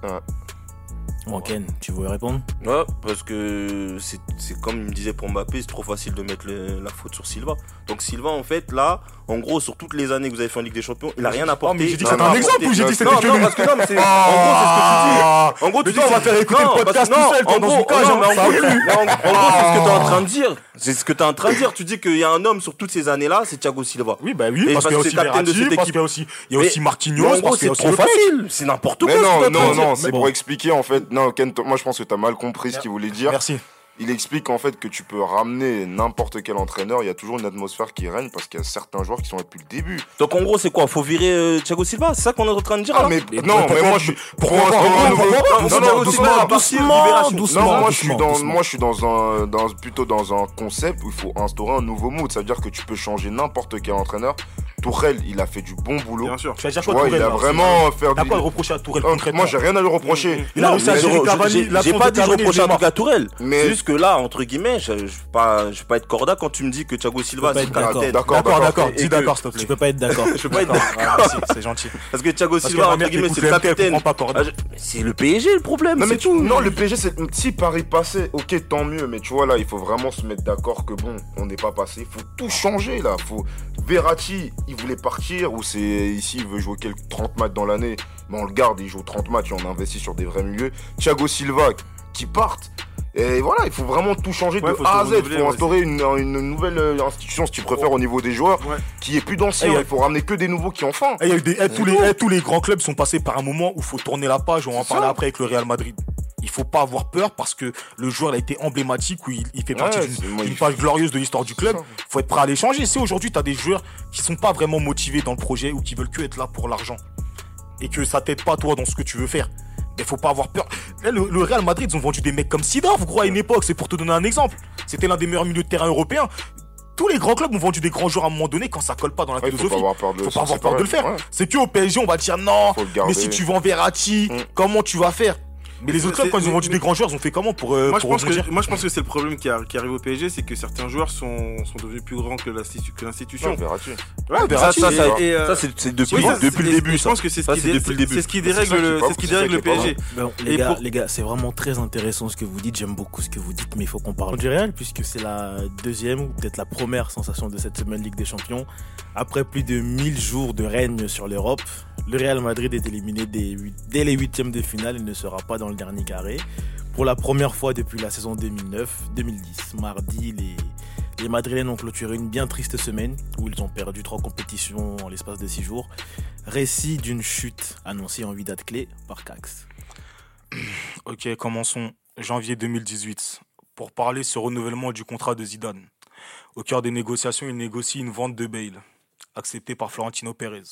Bon, Ken, tu veux répondre? Ouais, parce que c'est c'est comme il me disait pour Mbappé, c'est trop facile de mettre le- la faute sur Silva. Donc Silva, en fait, là, en gros, sur toutes les années que vous avez fait en Ligue des Champions, il a rien apporté. Oh, mais j'ai dit que c'était un exemple ou j'ai dit que c'était que non, parce que non, mais c'est. En gros, c'est ce que tu dis. Ah En gros, tu dis on va faire écouter non, le podcast tout seul, gros- une cage, en gros, c'est ce que tu es en train de dire. C'est ce que tu es en train de dire. Tu dis qu'il y a un homme sur toutes ces années-là, c'est Thiago Silva. Oui, bah oui, parce qu'il y a aussi c'est capitaine de cette équipe. aussi, il y a aussi Marquinhos, parce c'est trop le facile. C'est n'importe quoi. Non, t'es non, non, c'est pour expliquer en fait. Non, Ken, moi je pense que t'as mal compris ce qu'il voulait dire. Merci. Il explique en fait que tu peux ramener n'importe quel entraîneur, il y a toujours une atmosphère qui règne parce qu'il y a certains joueurs qui sont là depuis le début. Donc en gros, c'est quoi? Faut virer euh, Thiago Silva? C'est ça qu'on est en train de dire Ah, là? mais Mais non, mais moi je suis pourquoi Non, Doucement, non, doucement, doucement, moi je suis dans, moi je suis dans un, dans plutôt dans un concept où il faut instaurer un nouveau mood. Ça veut dire que tu peux changer n'importe quel entraîneur. Tourelle, il a fait du bon boulot. Bien sûr. Tu vas dire Tu quoi, vois, il Tourelle a vraiment fait T'as quoi à reprocher à Tourelle concrètement Moi j'ai rien à lui reprocher. Il a réussi à mais gérer Cavani, j'ai- pas de dit je Cavani et reproche un Neymar. truc à Tourelle. Mais- C'est juste que là, entre guillemets, je, vais pas, pas être corda quand tu me dis que Thiago Silva c'est pas le. D'accord, D'accord, dis d'accord, s'il te Tu peux pas être d'accord. Je peux pas être D'accord, ah, merci, c'est gentil. Parce que Thiago Silva, entre guillemets, c'est le capitaine. comprend pas Corda. Ah, C'est le PSG le problème, Non, mais c'est tu- tout. non, le PSG, c'est si Paris passait, ok, tant mieux, mais tu vois là, il faut vraiment se mettre d'accord que bon, on n'est pas passé, faut tout changer là. Faut Verratti, il voulait partir ou c'est ici, il veut jouer quelques 30 matchs dans l'année, mais on le garde, il joue 30 matchs et on investit sur des vrais milieux. Thiago Silva, qui parte. Et voilà, il faut vraiment tout changer Ouais, de A à Z. Il faut instaurer une, une nouvelle euh, institution, si tu préfères, au niveau des joueurs, Ouais. qui est plus d'anciens. Il faut ramener que des nouveaux qui y a eu des- eh, tous, les, eh, tous les grands clubs sont passés par un moment où il faut tourner la page. On va en ça. après avec le Real Madrid. Il faut pas avoir peur parce que le joueur a été emblématique où il, il fait partie Ouais, d'une- c'est- page glorieuse de l'histoire du club. faut être prêt à les changer. Si aujourd'hui tu as des joueurs qui sont pas vraiment motivés dans le projet ou qui veulent que être là pour l'argent et que ça t'aide pas toi dans ce que tu veux faire, mais faut pas avoir peur. Là, le, le Real Madrid ils ont vendu des mecs comme Sidorf, gros à une époque. C'est pour te donner un exemple. C'était l'un des meilleurs milieux de terrain européens. Tous les grands clubs ont vendu des grands joueurs à un moment donné quand ça colle pas dans la Ouais, il faut pas philosophie. avoir peur de Faut pas avoir peur de le faire. Ouais. C'est que au PSG, on va dire non, mais si tu vends Verratti, Mm. comment tu vas faire? Mais les autres clubs, quand ils ont mais- vendu des grands joueurs, ils ont fait comment pour, euh, Moi je, pour pense rebondir que, moi je pense que c'est le problème qui, a- qui arrive au PSG, c'est que certains joueurs sont, sont devenus plus grands que l'institu- que l'institution. Ouais, Verratti. Ouais, Ça, Verratti, ça, ça, euh, ça, c'est depuis, Oui, depuis le début. Je Ça. pense que c'est ce, ce qui dérègle le, PSG. Les gars, c'est vraiment très intéressant ce que vous dites. J'aime beaucoup ce que vous dites, mais il faut qu'on parle du Real puisque c'est la deuxième ou peut-être la première sensation de cette semaine Ligue des Champions. Après plus de 1000 jours de règne sur l'Europe, le Real Madrid est éliminé dès les huitièmes de finale. Il ne sera pas dans le dernier carré. Pour la première fois depuis la saison 2009-2010, mardi, les, les Madrilènes ont clôturé une bien triste semaine où ils ont perdu trois compétitions en l'espace de six jours. Récit d'une chute annoncée en huit dates clés par Cax. Ok, commençons. Janvier 2018. Pour parler ce renouvellement du contrat de Zidane. Au cœur des négociations, il négocie une vente de Bale, acceptée par Florentino Pérez.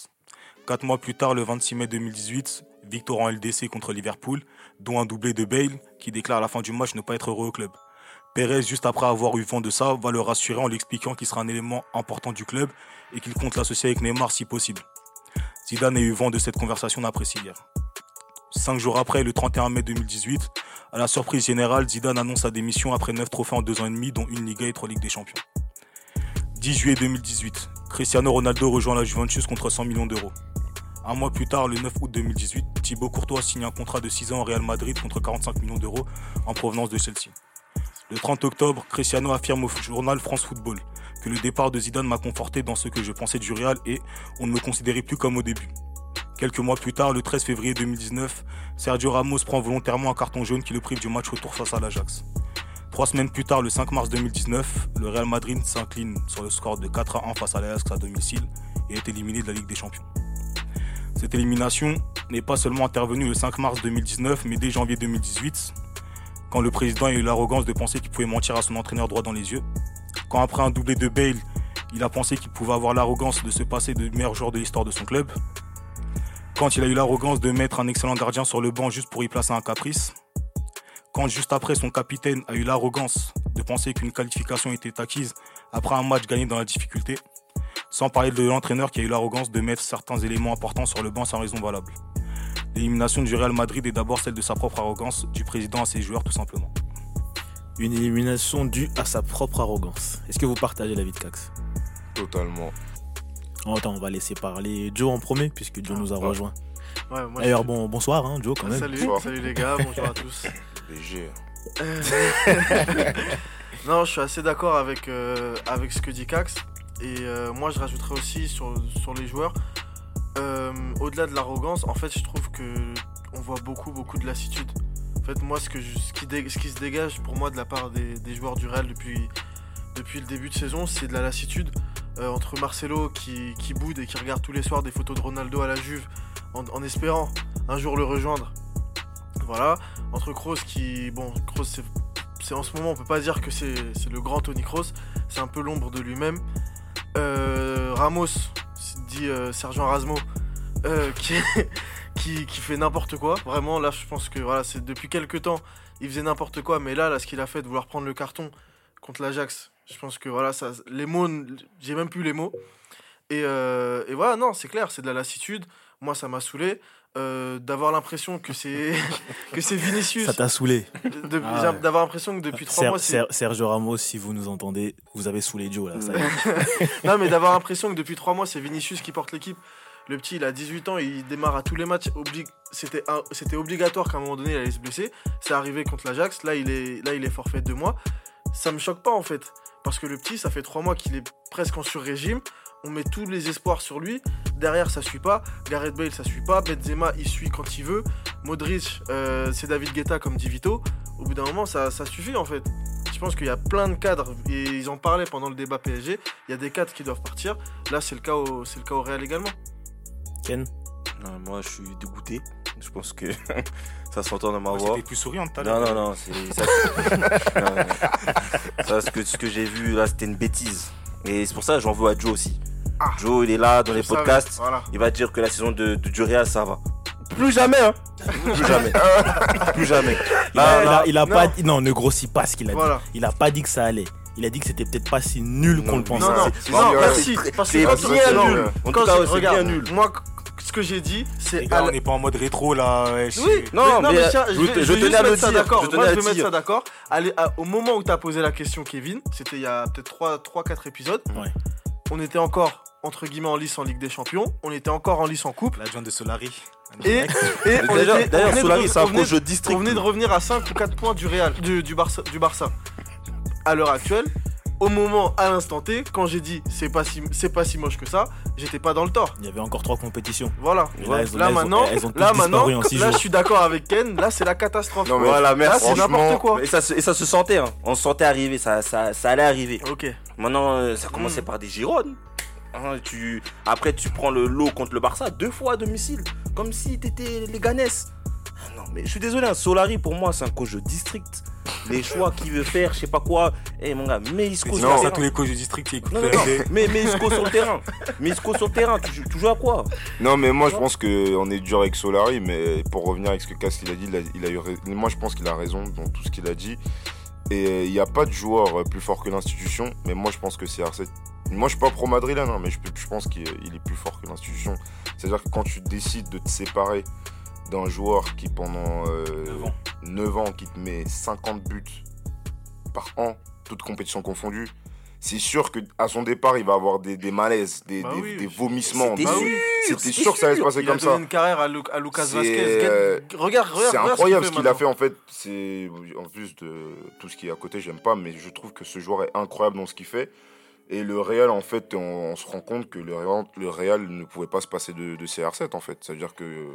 Quatre mois plus tard, le 26 mai 2018, victoire en LDC contre Liverpool, dont un doublé de Bale, qui déclare à la fin du match ne pas être heureux au club. Pérez, juste après avoir eu vent de ça, va le rassurer en lui expliquant qu'il sera un élément important du club et qu'il compte l'associer avec Neymar si possible. Zidane a eu vent de cette conversation d'apprécier hier. Cinq jours après, le 31 mai 2018, à la surprise générale, Zidane annonce sa démission après 9 trophées en 2 ans et demi, dont une Liga et 3 Ligues des Champions. 10 juillet 2018, Cristiano Ronaldo rejoint la Juventus contre 100 millions d'euros. Un mois plus tard, le 9 août 2018, Thibaut Courtois signe un contrat de 6 ans au Real Madrid contre 45 millions d'euros en provenance de Chelsea. Le 30 octobre, Cristiano affirme au journal France Football que le départ de Zidane m'a conforté dans ce que je pensais du Real et on ne me considérait plus comme au début. Quelques mois plus tard, le 13 février 2019, Sergio Ramos prend volontairement un carton jaune qui le prive du match retour face à l'Ajax. Trois semaines plus tard, le 5 mars 2019, le Real Madrid s'incline sur le score de 4 à 1 face à l'Ajax à domicile et est éliminé de la Ligue des Champions. Cette élimination n'est pas seulement intervenue le 5 mars 2019, mais dès janvier 2018, quand le président a eu l'arrogance de penser qu'il pouvait mentir à son entraîneur droit dans les yeux. Quand après un doublé de Bale, il a pensé qu'il pouvait avoir l'arrogance de se passer de meilleur joueur de l'histoire de son club. Quand il a eu l'arrogance de mettre un excellent gardien sur le banc juste pour y placer un caprice. Quand juste après son capitaine a eu l'arrogance de penser qu'une qualification était acquise après un match gagné dans la difficulté. Sans parler de l'entraîneur qui a eu l'arrogance de mettre certains éléments importants sur le banc sans raison valable. L'élimination du Real Madrid est d'abord celle de sa propre arrogance, du président à ses joueurs tout simplement. Une élimination due à sa propre arrogance. Est-ce que vous partagez l'avis de Cax? Totalement. Oh, Attends, on va laisser parler Joe en premier, puisque Joe nous a ouais. rejoint. Ouais, moi, D'ailleurs, bon, bonsoir, hein, Joe, quand même. Salut, Bonsoir. salut les gars, bonjour à tous. Léger. Euh, non, je suis assez d'accord avec, euh, avec ce que dit Cax. Et euh, moi, je rajouterais aussi sur, sur les joueurs. euh, Au-delà de l'arrogance, en fait, je trouve que on voit beaucoup, beaucoup de lassitude. En fait, moi, ce, que je- ce, qui, ce qui se dégage pour moi de la part des, des joueurs du Real depuis, depuis le début de saison, c'est de la lassitude. Euh, entre Marcelo qui, qui boude et qui regarde tous les soirs des photos de Ronaldo à la Juve en, espérant un jour le rejoindre. Voilà. Entre Kroos qui. Bon, Kroos, c'est en ce moment, on peut pas dire que c'est c'est le grand Tony Kroos, c'est un peu l'ombre de lui-même. Euh, Ramos, dit euh, Sergio Erasmo, euh, qui, qui, qui fait n'importe quoi. Vraiment, là, je pense que voilà, c'est depuis quelques temps, il faisait n'importe quoi, mais là, là, ce qu'il a fait de vouloir prendre le carton contre l'Ajax, je pense que voilà, ça, les mots, j'ai même plus les mots. Et, et voilà, non, c'est clair, c'est de la lassitude. Moi, ça m'a saoulé. Euh, d'avoir l'impression que c'est que c'est Vinicius Ça t'a saoulé. Ah ouais. d'avoir l'impression que depuis trois mois c'est Ser- Sergio Ramos, si vous nous entendez, vous avez saoulé Joe là. Ça non mais d'avoir l'impression que depuis trois mois c'est Vinicius qui porte l'équipe le petit il a 18 ans il démarre à tous les matchs Obli- c'était un- c'était obligatoire qu'à un moment donné il allait se blesser c'est arrivé contre l'Ajax là il est là il est forfait de deux mois ça me choque pas en fait parce que le petit ça fait trois mois qu'il est presque en sur-régime on met tous les espoirs sur lui derrière ça suit pas Gareth Bale ça suit pas Benzema il suit quand il veut Modric euh, c'est David Guetta comme dit Vito au bout d'un moment ça, ça suffit en fait je pense qu'il y a plein de cadres et ils en parlaient pendant le débat PSG il y a des cadres qui doivent partir là c'est le cas au c'est le cas au Real également Ken Non, moi, je suis dégoûté. Je pense que ça s'entend dans ma voix. C'était plus souriant tout à l'heure. Non, non, non, c'est ça. Non, non. Ça, ce que, ce que j'ai vu là, c'était une bêtise. Et c'est pour ça que j'en veux à Joe aussi. Ah. Joe, il est là dans les savais, podcasts. voilà Il va dire que la saison de, de, ça va. Plus jamais, hein. Plus jamais. Plus jamais. Il a, Là, il a- là, il a non. pas dit- non, ne grossis pas ce qu'il a Voilà. dit. Il a pas dit que ça allait. Il a dit que c'était peut-être pas si nul qu'on le pensait. non non c'est- non merci c'est- bien nul. En quand tout cas, c'est regarde bien nul. moi ce que j'ai dit c'est Les gars, on n'est pas en mode rétro là. ouais, Oui, Non, mais, mais, mais tiens, je je, je tenais à le dire, d'accord. Moi, je vais mettre ça d'accord. Allez, à- au moment où tu as posé la question, Kevin, c'était il y a peut-être 3-4 épisodes. Ouais. On était encore, entre guillemets, en lice en Ligue des Champions. On était encore en lice en Coupe. L'adjoint de Solari. Et, et on D'ailleurs, venait de Solari, re- c'est on un venait projet de- district. On venait de revenir à 5 ou 4 points du Real, du, du Barça, du Barça. À l'heure actuelle, au moment, à l'instant T, quand j'ai dit c'est pas si, c'est pas si moche que ça, j'étais pas dans le tort. Il y avait encore trois compétitions. Voilà. Et là, là maintenant, là maintenant, là je suis d'accord avec Ken. Là c'est la catastrophe. Non, mais Voilà, là merci. c'est n'importe quoi. Et ça, se- et ça se sentait, hein. on se sentait arriver, ça, ça, ça allait arriver. Ok. Maintenant, euh, ça commençait Mm. par des girons. Hein, tu... Après, tu prends le lot contre le Barça, deux fois à domicile, comme si t'étais les Ganes. Non, mais je suis désolé, un Solari, pour moi, c'est un coach de district. Les choix qu'il veut faire, je sais pas quoi. Eh, mon gars, mets Isco C'est sur ça, le ça, terrain. tous les coachs district qui écoutent Non, non, non, mais mets Isco sur le terrain. Isco sur le terrain, tu, joues- tu joues à quoi? Non, mais moi je pense qu'on est dur avec Solari, mais pour revenir avec ce que Cass il a dit, il a, il a eu rais- moi je pense qu'il a raison dans tout ce qu'il a dit. Et il n'y a pas de joueur euh, plus fort que l'institution, mais moi je pense que c'est R7. Moi je suis pas pro madrilène, hein, mais je, je pense qu'il il est plus fort que l'institution. C'est-à-dire que quand tu décides de te séparer d'un joueur qui pendant euh, Neuf ans. 9 ans, qui te met 50 buts par an, toutes compétitions confondues, c'est sûr que à son départ il va avoir des, des malaises, des, Bah des- oui. des vomissements. C'était sûr, que ça allait se passer Il a comme donné ça. une carrière à, Lu- à Lucas C'est, Vasquez. euh, Regarde, regarde, C'est incroyable ce qu'il a fait en fait. C'est en plus de tout ce qui est à côté, j'aime pas, mais je trouve que ce joueur est incroyable dans ce qu'il fait. Et le Real, en fait, on, on se rend compte que le Real, le Real ne pouvait pas se passer de, de CR7 en fait. C'est-à-dire que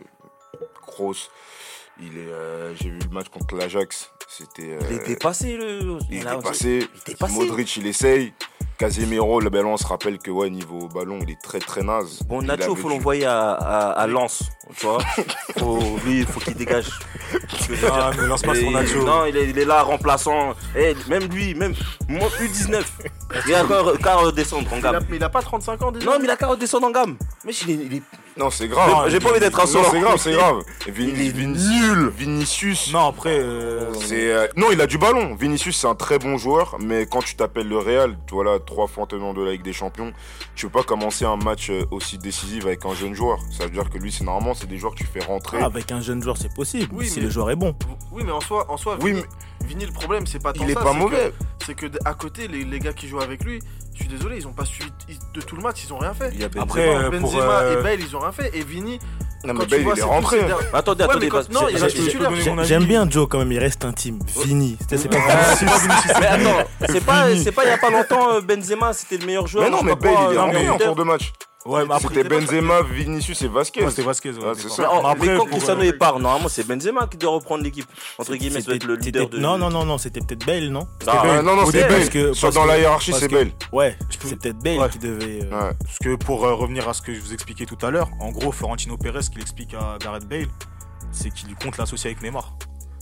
Kroos, il est. euh, J'ai vu le match contre l'Ajax. C'était. Il euh, était passé, le. il. Il était passé. Modric, il essaye. Casemiro, le ballon, on se rappelle que ouais, niveau ballon, il est très très naze. Bon, Nacho, faut l'envoyer à, à, à Lens, tu vois. Faut, lui, il faut qu'il dégage. Dire. Ah, lance pas Et- sur Nacho. Non, il est, il est là remplaçant. Eh, même lui, même moi, U19. Il a qu'à qu'à redescendre en Il a- gamme. mais il a pas 35 ans déjà Non, mais il a qu'à redesendre en gamme. Mais il est, il est- Non, c'est grave. J'ai pas envie d'être un Non, solo. c'est grave, c'est grave. Et Vin- Il est Vin- nul. Vinicius. Non, après. euh, C'est euh, non, il a du ballon. Vinicius, c'est un très bon joueur, mais quand tu t'appelles le Real, tu vois là, trois fois tenant de la Ligue des Champions, tu peux pas commencer un match euh, aussi décisif avec un jeune joueur. Ça veut dire que lui, c'est normalement, c'est des joueurs que tu fais rentrer. Ah, avec un jeune joueur, c'est possible. Oui, si mais- le joueur est bon. Oui, mais en soi, en soi Oui, Vini, Vini, le problème, c'est pas tant il est ça, pas mauvais. C'est que, à côté, les, les gars qui jouent avec lui, je suis désolé, ils ont pas suivi de tout le match, ils ont rien fait. il y a Benzema. Après, euh, pour, Benzema euh, et Bale, ils ont rien fait. Et Vini, Non, mais Bale, il est rentré. der- Attendez, attendez. J'aime bien Joe quand même, il reste intime. Sais, C'est pas c'est pas Vinicius. Mais attends, c'est pas, il y a pas longtemps, euh, Benzema, c'était le meilleur joueur. Mais non, mais Bale, il est euh, rentré en cours de match. Ouais, mais après. C'était Benzema, Vinicius et Vasquez. Ouais, c'était Vasquez. ouais, Ah, c'est ça. Mais, après, quand Cristiano euh, est part, normalement c'est Benzema qui doit reprendre l'équipe. Entre guillemets, doit être le C'était- leader c'était- de. Non, non, non, non, c'était peut-être Bale, non? Ah, non, non, début, Bale. parce que- parce dans la hiérarchie, c'est Bale. Ouais, c'est peut-être Bale qui devait. euh, Ouais. Parce que pour euh, revenir à ce que je vous expliquais tout à l'heure, en gros, Florentino Pérez, ce qu'il explique à Gareth Bale, c'est qu'il lui compte l'associer avec Neymar.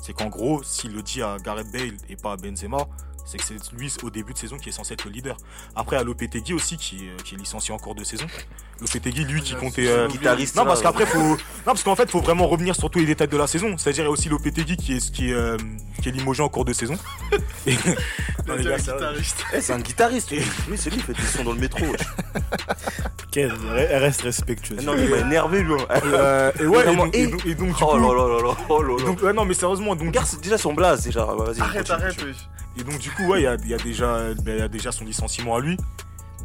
C'est qu'en gros, s'il le dit à Gareth Bale et pas à Benzema, c'est que c'est lui au début de saison qui est censé être le leader. Après, à Lopetegui aussi, qui, est- qui est licencié en cours de saison. Lopetegui, lui, qui Ouais, comptait. euh. Guitariste. Non, parce euh, qu'après, faut. Non, parce qu'en fait, faut vraiment revenir sur tous les détails de la saison. C'est-à-dire, il y a aussi Lopetegui qui est, qui est, euh, qui est limogé en cours de saison. Et- Non, les gars, c'est vrai. guitariste. eh, c'est un guitariste. lui. Oui, c'est lui qui fait des sons dans le métro. Quel- Reste respectueux. Non, il m'a énervé lui. hein. Et, euh, et ouais, et Vraiment, donc, et et- donc- et donc, du Oh là là là là. Oh là là. donc, ouais, non, mais sérieusement, donc, Regarde, c'est déjà son blaze déjà. Vas-y. Arrête, continue. arrête. Et donc du coup, ouais, il y a, il y a déjà, ben, il y a déjà son licenciement à lui,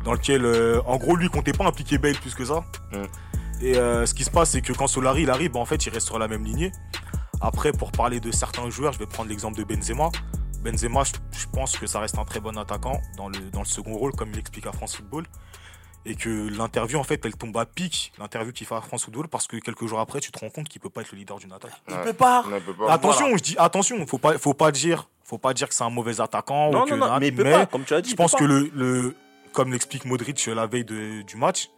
dans lequel, euh, en gros, lui comptait pas impliquer Bale plus que ça. Mm. Et euh, ce qui se passe, c'est que quand Solari il arrive, ben, en fait, il reste sur la même lignée. Après, pour parler de certains joueurs, je vais prendre l'exemple de Benzema. Benzema, je, je pense que ça reste un très bon attaquant dans le, dans le second rôle, comme il explique à France Football. Et que l'interview, en fait, elle tombe à pic, l'interview qu'il fait à France Football, parce que quelques jours après, tu te rends compte qu'il peut pas être le leader d'une attaque. Il Ouais. peut pas. Peut pas. Attention, je dis attention, faut pas, faut pas dire, faut pas dire que c'est un mauvais attaquant. Non, ou que, non, non, mais il peut pas. Comme tu as dit. je pense que le, le, comme l'explique Modric la veille de- du match,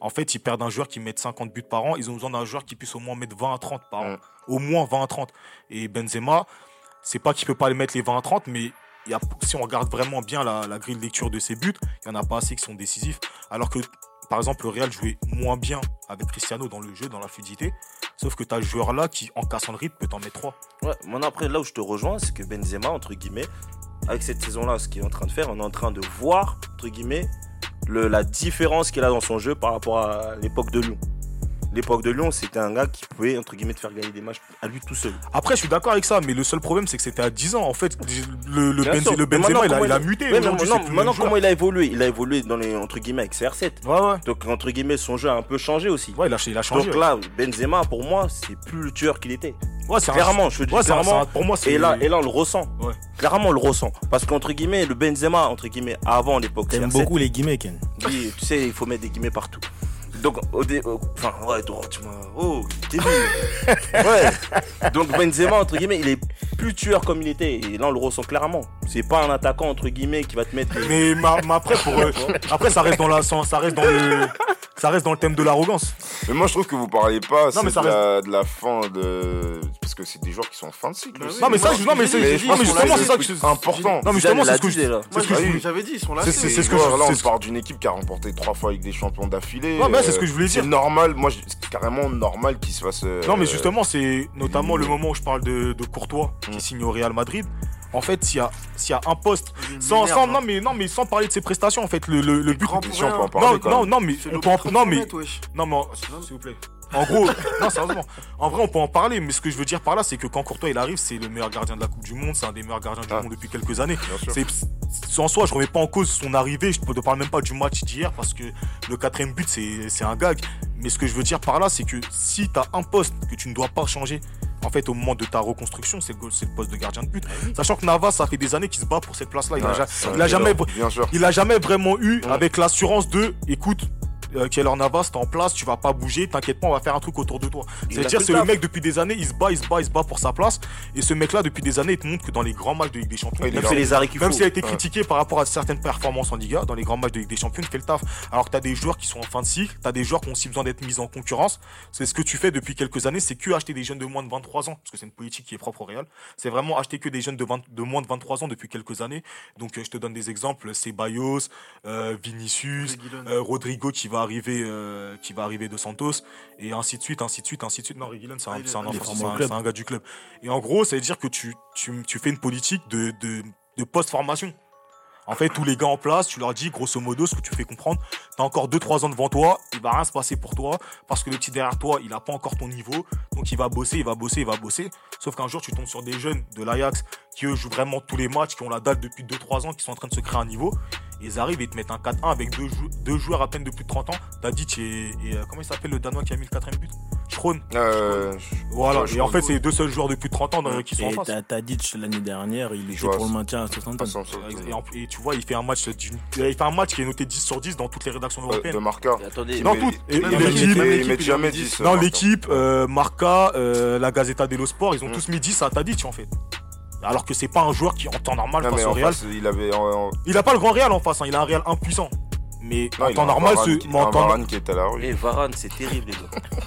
en fait, ils perdent un joueur qui met 50 buts par an. Ils ont besoin d'un joueur qui puisse au moins mettre 20 à 30 par an. Au moins 20 à 30. Et Benzema, c'est pas qu'il peut pas les mettre les 20 à 30, mais si on regarde vraiment bien la, grille de lecture de ses buts, il y en a pas assez qui sont décisifs. Alors que, par exemple, le Real jouait moins bien avec Cristiano dans le jeu, dans la fluidité. Sauf que tu as joueur-là qui, en cassant le rythme, peut t'en mettre 3. Ouais, maintenant après, là où je te rejoins, c'est que Benzema, entre guillemets, avec cette saison-là, ce qu'il est en train de faire, on est en train de voir, entre guillemets, le, la différence qu'il a dans son jeu par rapport à l'époque de Lyon. L'époque de Lyon, c'était un gars qui pouvait, entre guillemets, te faire gagner des matchs à lui tout seul. Après, je suis d'accord avec ça, mais le seul problème, c'est que c'était à 10 ans. En fait, le, le, Benzema, il a, comment il a il- muté? Ouais, maintenant, comment il a évolué? Il a évolué dans les, entre guillemets, avec CR7. Ouais, ouais. Donc, entre guillemets, son jeu a un peu changé aussi. Ouais, il a, il a changé. Donc là, Benzema, pour moi, c'est plus le tueur qu'il était. ouais, un- Clairement, je Ouais, c'est un- clairement. un- pour moi. Et là, et là, on le ressent. Ouais. Clairement, on le ressent. Parce qu'entre guillemets, le Benzema, entre guillemets, avant l'époque T'aimes CR7, beaucoup les guillemets, Ken. tu sais, il faut mettre des guillemets partout. Donc, au dé... enfin, ouais, donc, tu m'as. Oh, Kevin. ouais. Donc, Benzema, entre guillemets, il est plus tueur comme il était. Et là, on le ressent clairement. C'est pas un attaquant, entre guillemets, qui va te mettre. les- Mais, ma- mais après, pour, euh, après, ça reste dans la, ça reste dans le, ça reste dans le thème de l'arrogance. Mais moi, je trouve que vous parlez pas assez mais ça de, la, de la fin de. Parce que c'est des joueurs qui sont en fin de cycle. Bah aussi. Non, mais ça, je- non, mais c'est, Mais je non, mais justement, c'est ça que je, c'est important. non, mais justement, c'est ce que je, c'est j'avais dit, ils sont C'est- lassés. c'est- c'est Ces ce que c'est on part d'une équipe qui a remporté trois fois avec des champions d'affilée. Ouais, mais c'est ce Euh, que je voulais C'est dire. normal, moi, c'est carrément normal qu'il se fasse. euh, Non, mais justement, c'est notamment le Mm. moment où je parle de, de Courtois, qui Mm. signe au Real Madrid. En fait, s'il y a, s'il y a un poste, sans, hein. non, mais, non, mais sans parler de ses prestations, en fait, le, le, le but. Si on peut en parler Non, quand non, même. non, mais on peut en, non, mais, non, mais, s'il vous plaît. En gros, non, sérieusement. En vrai, on peut en parler, mais ce que je veux dire par là, c'est que quand Courtois il arrive, c'est le meilleur gardien de la Coupe du Monde, c'est un des meilleurs gardiens du Ah. monde depuis quelques années. C'est en soi, je remets pas en cause son arrivée. Je ne parle même pas du match d'hier parce que le quatrième but, c'est c'est un gag. Mais ce que je veux dire par là, c'est que si tu as un poste que tu ne dois pas changer, en fait, au moment de ta reconstruction, c'est le, le poste de gardien de but. Sachant que Navas, ça fait des années qu'il se bat pour cette place-là. Il, a Ouais, ja- c'est il a un jamais, il a jamais vraiment eu Ouais. avec l'assurance de, écoute, euh, Keller Navas, t'es en place, tu vas pas bouger, t'inquiète pas, on va faire un truc autour de toi. C'est-à-dire, c'est le mec depuis des années, il se bat, il se bat, il se bat pour sa place. Et ce mec-là, depuis des années, il te montre que dans les grands matchs de Ligue des Champions, Ouais, Même les arrêts même s'il a été Ouais. critiqué par rapport à certaines performances en Liga, dans les grands matchs de Ligue des Champions, il fait le taf. Alors que t'as des joueurs qui sont en fin de cycle, t'as des joueurs qui ont aussi besoin d'être mis en concurrence. C'est ce que tu fais depuis quelques années, c'est que acheter des jeunes de moins de 23 ans, parce que c'est une politique qui est propre au Real. C'est vraiment acheter que des jeunes de, 20 de moins de 23 ans depuis quelques années. Donc euh, je te donne des exemples, c'est Bayos, euh, Vinicius, euh, Rodrigo qui va arriver, euh, qui va arriver de Santos, et ainsi de suite, ainsi de suite, ainsi de suite. Non, Reguilon, c'est un, c'est un enfant, c'est gars du club. Et en gros, ça veut dire que tu, tu, tu fais une politique de, de, de post-formation. En fait, tous les gars en place, tu leur dis grosso modo ce que tu fais comprendre. T'as encore 2-3 ans devant toi, il va rien se passer pour toi parce que le petit derrière toi, il a pas encore ton niveau. Donc il va bosser, il va bosser, il va bosser. Sauf qu'un jour, tu tombes sur des jeunes de l'Ajax qui eux jouent vraiment tous les matchs, qui ont la dalle depuis 2-3 ans, qui sont en train de se créer un niveau. Ils arrivent et ils te mettent un 4-1 avec deux, jou- deux joueurs à peine de plus de 30 ans. T'as dit, et, et, euh, comment il s'appelle le Danois qui a mis le quatrième but? Schroen. Euh, Voilà, Ouais, et en fait, c'est les deux seuls joueurs de plus de 30 ans dans- qui sont en Et face. t'as t'as dit l'année dernière, il était pour le maintien à Southampton. à Southampton. Et, en- et tu vois, il fait un match il fait un match qui est noté 10 sur 10 dans toutes les rédactions euh, européennes. de Marca. Et Attendez, Non, toutes. Et, il et met- l'équipe, jamais met 10. 10. euh, Non, Marca. l'équipe, euh, Marca, euh, la Gazzetta dello Sport, ils ont Mm. tous mis 10 à Tadic en fait. Alors que c'est pas un joueur qui en temps normal Non, face au Real. face, il avait. en- en- Il a pas le grand Real en face, hein, il a un Real impuissant. Mais Non, en temps normal, ce, qui- en un temps- Varane qui est à la rue. Et Varane, c'est terrible, les gars.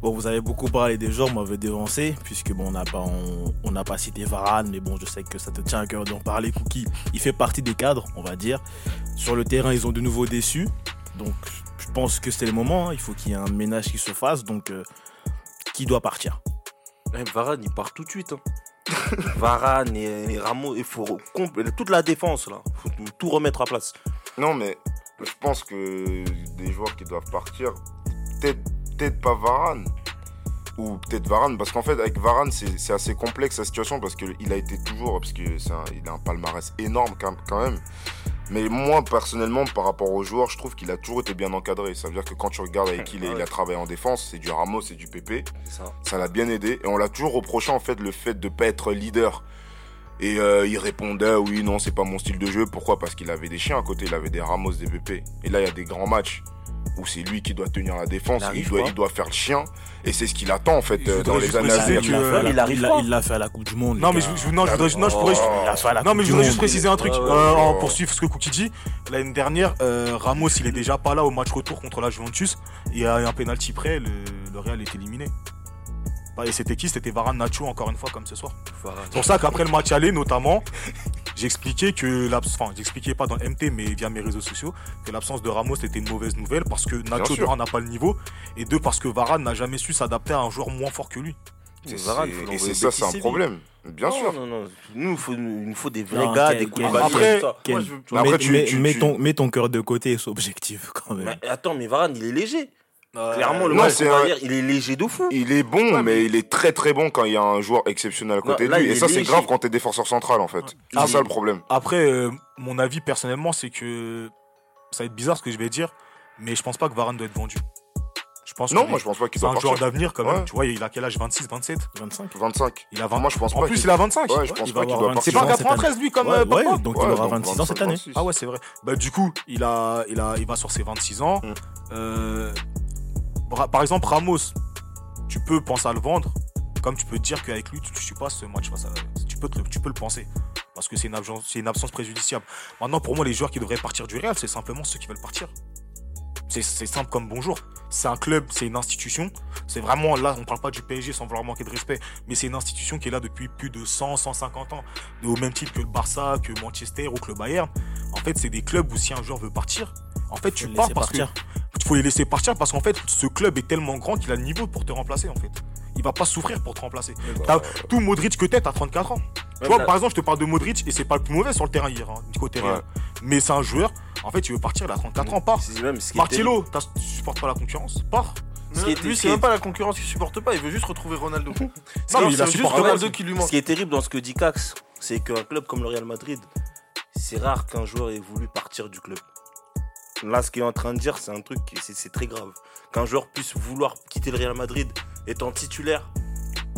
Bon, vous avez beaucoup parlé des joueurs, moi, je vais dévancer, puisque bon, on n'a pas, on, on n'a pas cité Varane, mais bon, je sais que ça te tient à cœur d'en parler. Cookie, il fait partie des cadres, on va dire. Sur le terrain, ils ont de nouveau déçu. Donc, je pense que c'est le moment. hein. Il faut qu'il y ait un ménage qui se fasse. Donc, euh, qui doit partir? Eh, Varane, il part tout de suite. hein. Varane et, et Ramos, il faut toute la défense là, faut tout remettre à place. Non, mais je pense que des joueurs qui doivent partir, peut-être peut-être pas Varane. Ou peut-être Varane, parce qu'en fait, avec Varane, c'est assez complexe la situation, parce qu'il a été toujours, parce qu'il a un palmarès énorme quand même. Mais moi, personnellement, par rapport aux joueurs, je trouve qu'il a toujours été bien encadré. Ça veut dire que quand tu regardes avec qui il, il a travaillé en défense, c'est du Ramos, c'est du PP. Ça l'a bien aidé. Et on l'a toujours reproché, en fait, le fait de pas être leader. Et euh, il répondait, oui, non, c'est pas mon style de jeu. Pourquoi? Parce qu'il avait des chiens à côté, il avait des Ramos, des PP. Et là, il y a des grands matchs où c'est lui qui doit tenir la défense. Il Il, doit, il doit faire le chien. Et c'est ce qu'il attend, en fait, euh, dans les années à venir. il l'a fait, à il la- arrive il l'a- pas. il l'a fait à la Coupe du Monde. Non, mais je, je- non, je voudrais, non, je pourrais, Oh. Il non, mais je voudrais juste préciser un truc. Euh, en poursuivre ce que Cookie dit. L'année dernière, euh, Ramos, il est déjà pas là au match retour contre la Juventus. Et à un penalty près, le, le Real est éliminé. Bah, Et c'était qui? C'était Varane Nacho, encore une fois, comme ce soir. C'est pour ça qu'après le match aller, notamment, j'expliquais que l'absence, enfin, j'expliquais pas dans le MT, mais via mes réseaux sociaux, que l'absence de Ramos était une mauvaise nouvelle parce que Nacho, de un, n'a pas le niveau, et deux, parce que Varane n'a jamais su s'adapter à un joueur moins fort que lui. C'est- Varane, et c'est ça, c'est un problème. Bien non, sûr. Non, non, Nous, il faut, il nous faut des vrais Non, gars, quel- des coups Après-. Ken, Moi, je veux- Mais après, mets- tu- mets- tu- mets ton- mets ton cœur de côté, c'est objectif quand même. Mais attends, mais Varane, il est léger. Clairement, le non, match c'est un- dire, il est léger de fou. Il est bon, Ouais, mais mais- il est très très bon quand il y a un joueur exceptionnel à côté Non, là, de lui. il Et est ça, c'est léger. grave quand t'es défenseur central, en fait. Ah, C'est ça le problème. Après, euh, mon avis personnellement, c'est que ça va être bizarre ce que je vais dire, mais je pense pas que Varane doit être vendu. Je pense Non, que moi, je pense pas qu'il c'est doit un joueur partir. d'avenir quand même. Ouais. Tu vois, il a quel âge? 26, 27 25 25. Il a 20. Moi, je pense en pas plus, qu'il- il a 25. Ouais, je pense il pas va qu'il avoir doit C'est 26 pas ans un cette année. 93 lui comme Ouais, euh, ouais, Pogba donc Ouais, il aura donc 26 ans cette année. 26. Ah ouais, c'est vrai. Bah du coup, il a, il a, il va sur ses 26 ans. Mm. Euh, par exemple, Ramos, tu peux penser à le vendre, comme tu peux dire qu'avec lui, tu, tu passes ce match face à, tu peux, te le- tu peux le penser. Parce que c'est une, absence- c'est une absence préjudiciable. Maintenant, pour moi, les joueurs qui devraient partir du Real, c'est simplement ceux qui veulent partir. C'est simple comme bonjour. C'est un club, c'est une institution. C'est vraiment là, on parle pas du PSG sans vouloir manquer de respect, mais c'est une institution qui est là depuis plus de 100, 150 ans. Au même titre que le Barça, que Manchester ou que le Bayern. En fait, c'est des clubs où si un joueur veut partir, en fait, tu pars parce partir. que faut les laisser partir parce qu'en fait, ce club est tellement grand qu'il a le niveau pour te remplacer en fait. Il va pas souffrir pour te remplacer. T'as tout Modric que t'es, t'as 34 ans. Tu vois, là- par exemple, je te parle de Modric et c'est pas le plus mauvais sur le terrain hier, hein, Ouais. Real. Mais c'est un joueur, en fait, il veut partir, il a 34 ans, ce Marcelo, t'as- tu supportes pas la concurrence. Ce qui est- lui, ce c'est même pas la concurrence qu'il supporte pas, il veut juste retrouver Ronaldo. Non, C'est il a juste Ronaldo qui lui Ce manque. qui est terrible dans ce que dit Cax, c'est qu'un club comme le Real Madrid, c'est rare qu'un joueur ait voulu partir du club. Là, ce qu'il est en train de dire, c'est un truc, c'est très grave. Qu'un joueur puisse vouloir quitter le Real Madrid étant titulaire,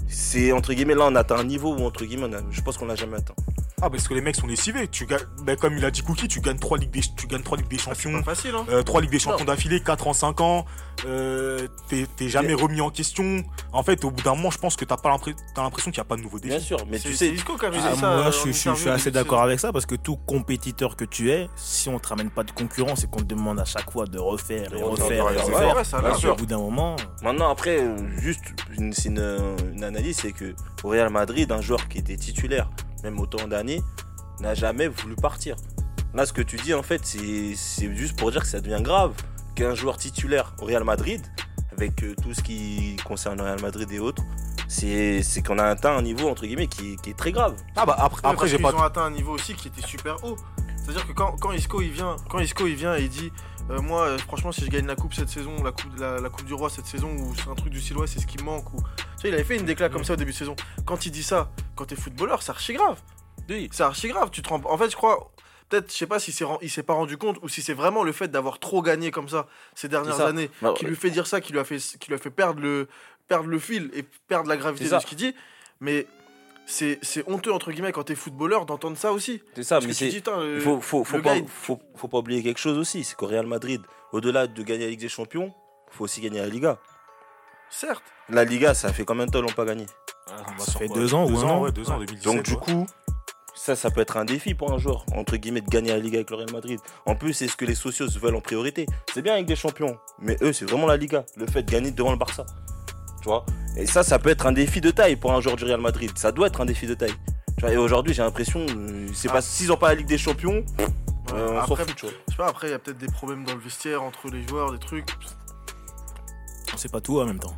c'est entre guillemets, là, on atteint un niveau où, entre guillemets, je pense qu'on l'a jamais atteint. Ah, parce que les mecs sont lessivés. Tu gagnes, ben, comme il a dit Cookie, tu gagnes 3 Ligues des, tu gagnes trois ligues des C'est Champions. pas facile, hein. Euh, 3 Ligues des Champions d'affilée, 4 en 5 ans, euh, t'es jamais remis en question. En fait, au bout d'un moment, je pense que t'as l'impression qu'il n'y a pas de nouveau défi. Bien sûr, mais tu sais, Isco qui avait Ah, ça. moi, euh, je, suis- je suis- je assez d'accord avec ça parce que tout compétiteur que tu es, si on te ramène pas de concurrence et qu'on te demande à chaque fois de refaire et De refaire et refaire, a sûr. au bout d'un moment, Maintenant, après, euh, juste une, c'est une, une analyse, c'est que au Real Madrid, un joueur qui était titulaire, même autant d'années, n'a jamais voulu partir. Là, ce que tu dis, en fait, c'est c'est juste pour dire que ça devient grave qu'un joueur titulaire au Real Madrid, avec euh, tout ce qui concerne le Real Madrid et autres, c'est c'est qu'on a atteint un niveau, entre guillemets, qui, qui est très grave. Ah bah après, après j'ai pas. ont atteint un niveau aussi qui était super haut. C'est-à-dire que quand, quand Isco il vient, quand Isco il vient et il dit euh, moi euh, franchement si je gagne la coupe cette saison, la coupe la, la coupe du roi cette saison ou c'est un truc du Silois, c'est ce qui me manque ou tu sais, il avait fait une décla comme ça au début de saison. Quand il dit ça, quand t'es footballeur, c'est archi grave. Oui. C'est archi grave, tu te rends... En fait, je crois peut-être je sais pas si il s'est pas rendu compte ou si c'est vraiment le fait d'avoir trop gagné comme ça ces dernières années Bah, qui lui fait dire ça, qui lui a fait, qui lui a fait perdre le, perdre le fil et perdre la gravité de ce qu'il dit. Mais c'est c'est honteux entre guillemets quand t'es footballeur d'entendre ça aussi. C'est ça, Parce mais c'est. euh, Il faut, faut, pas, gars, il- faut, faut pas oublier quelque chose aussi, c'est qu'au Real Madrid, au-delà de gagner la Ligue des Champions, il faut aussi gagner la Liga. certes. La Liga, ça fait combien de temps l'ont pas gagné? Ça fait deux ans ou un an ouais, deux ans, 2017. Donc du ouais. coup, ça, ça peut être un défi pour un joueur, entre guillemets, de gagner la Liga avec le Real Madrid. En plus, c'est ce que les socios veulent en priorité. C'est bien avec des champions, mais eux, c'est vraiment la Liga, le fait de gagner devant le Barça. Tu vois Et ça, ça peut être un défi de taille pour un joueur du Real Madrid. Ça doit être un défi de taille. Tu vois, et aujourd'hui, j'ai l'impression, euh, c'est Ah. pas s'ils ont pas la Ligue des Champions, Ouais, euh, on s'en après, fout, tu vois. je sais pas, après il y a peut-être des problèmes dans le vestiaire entre les joueurs, des trucs. on sait pas tout en même temps.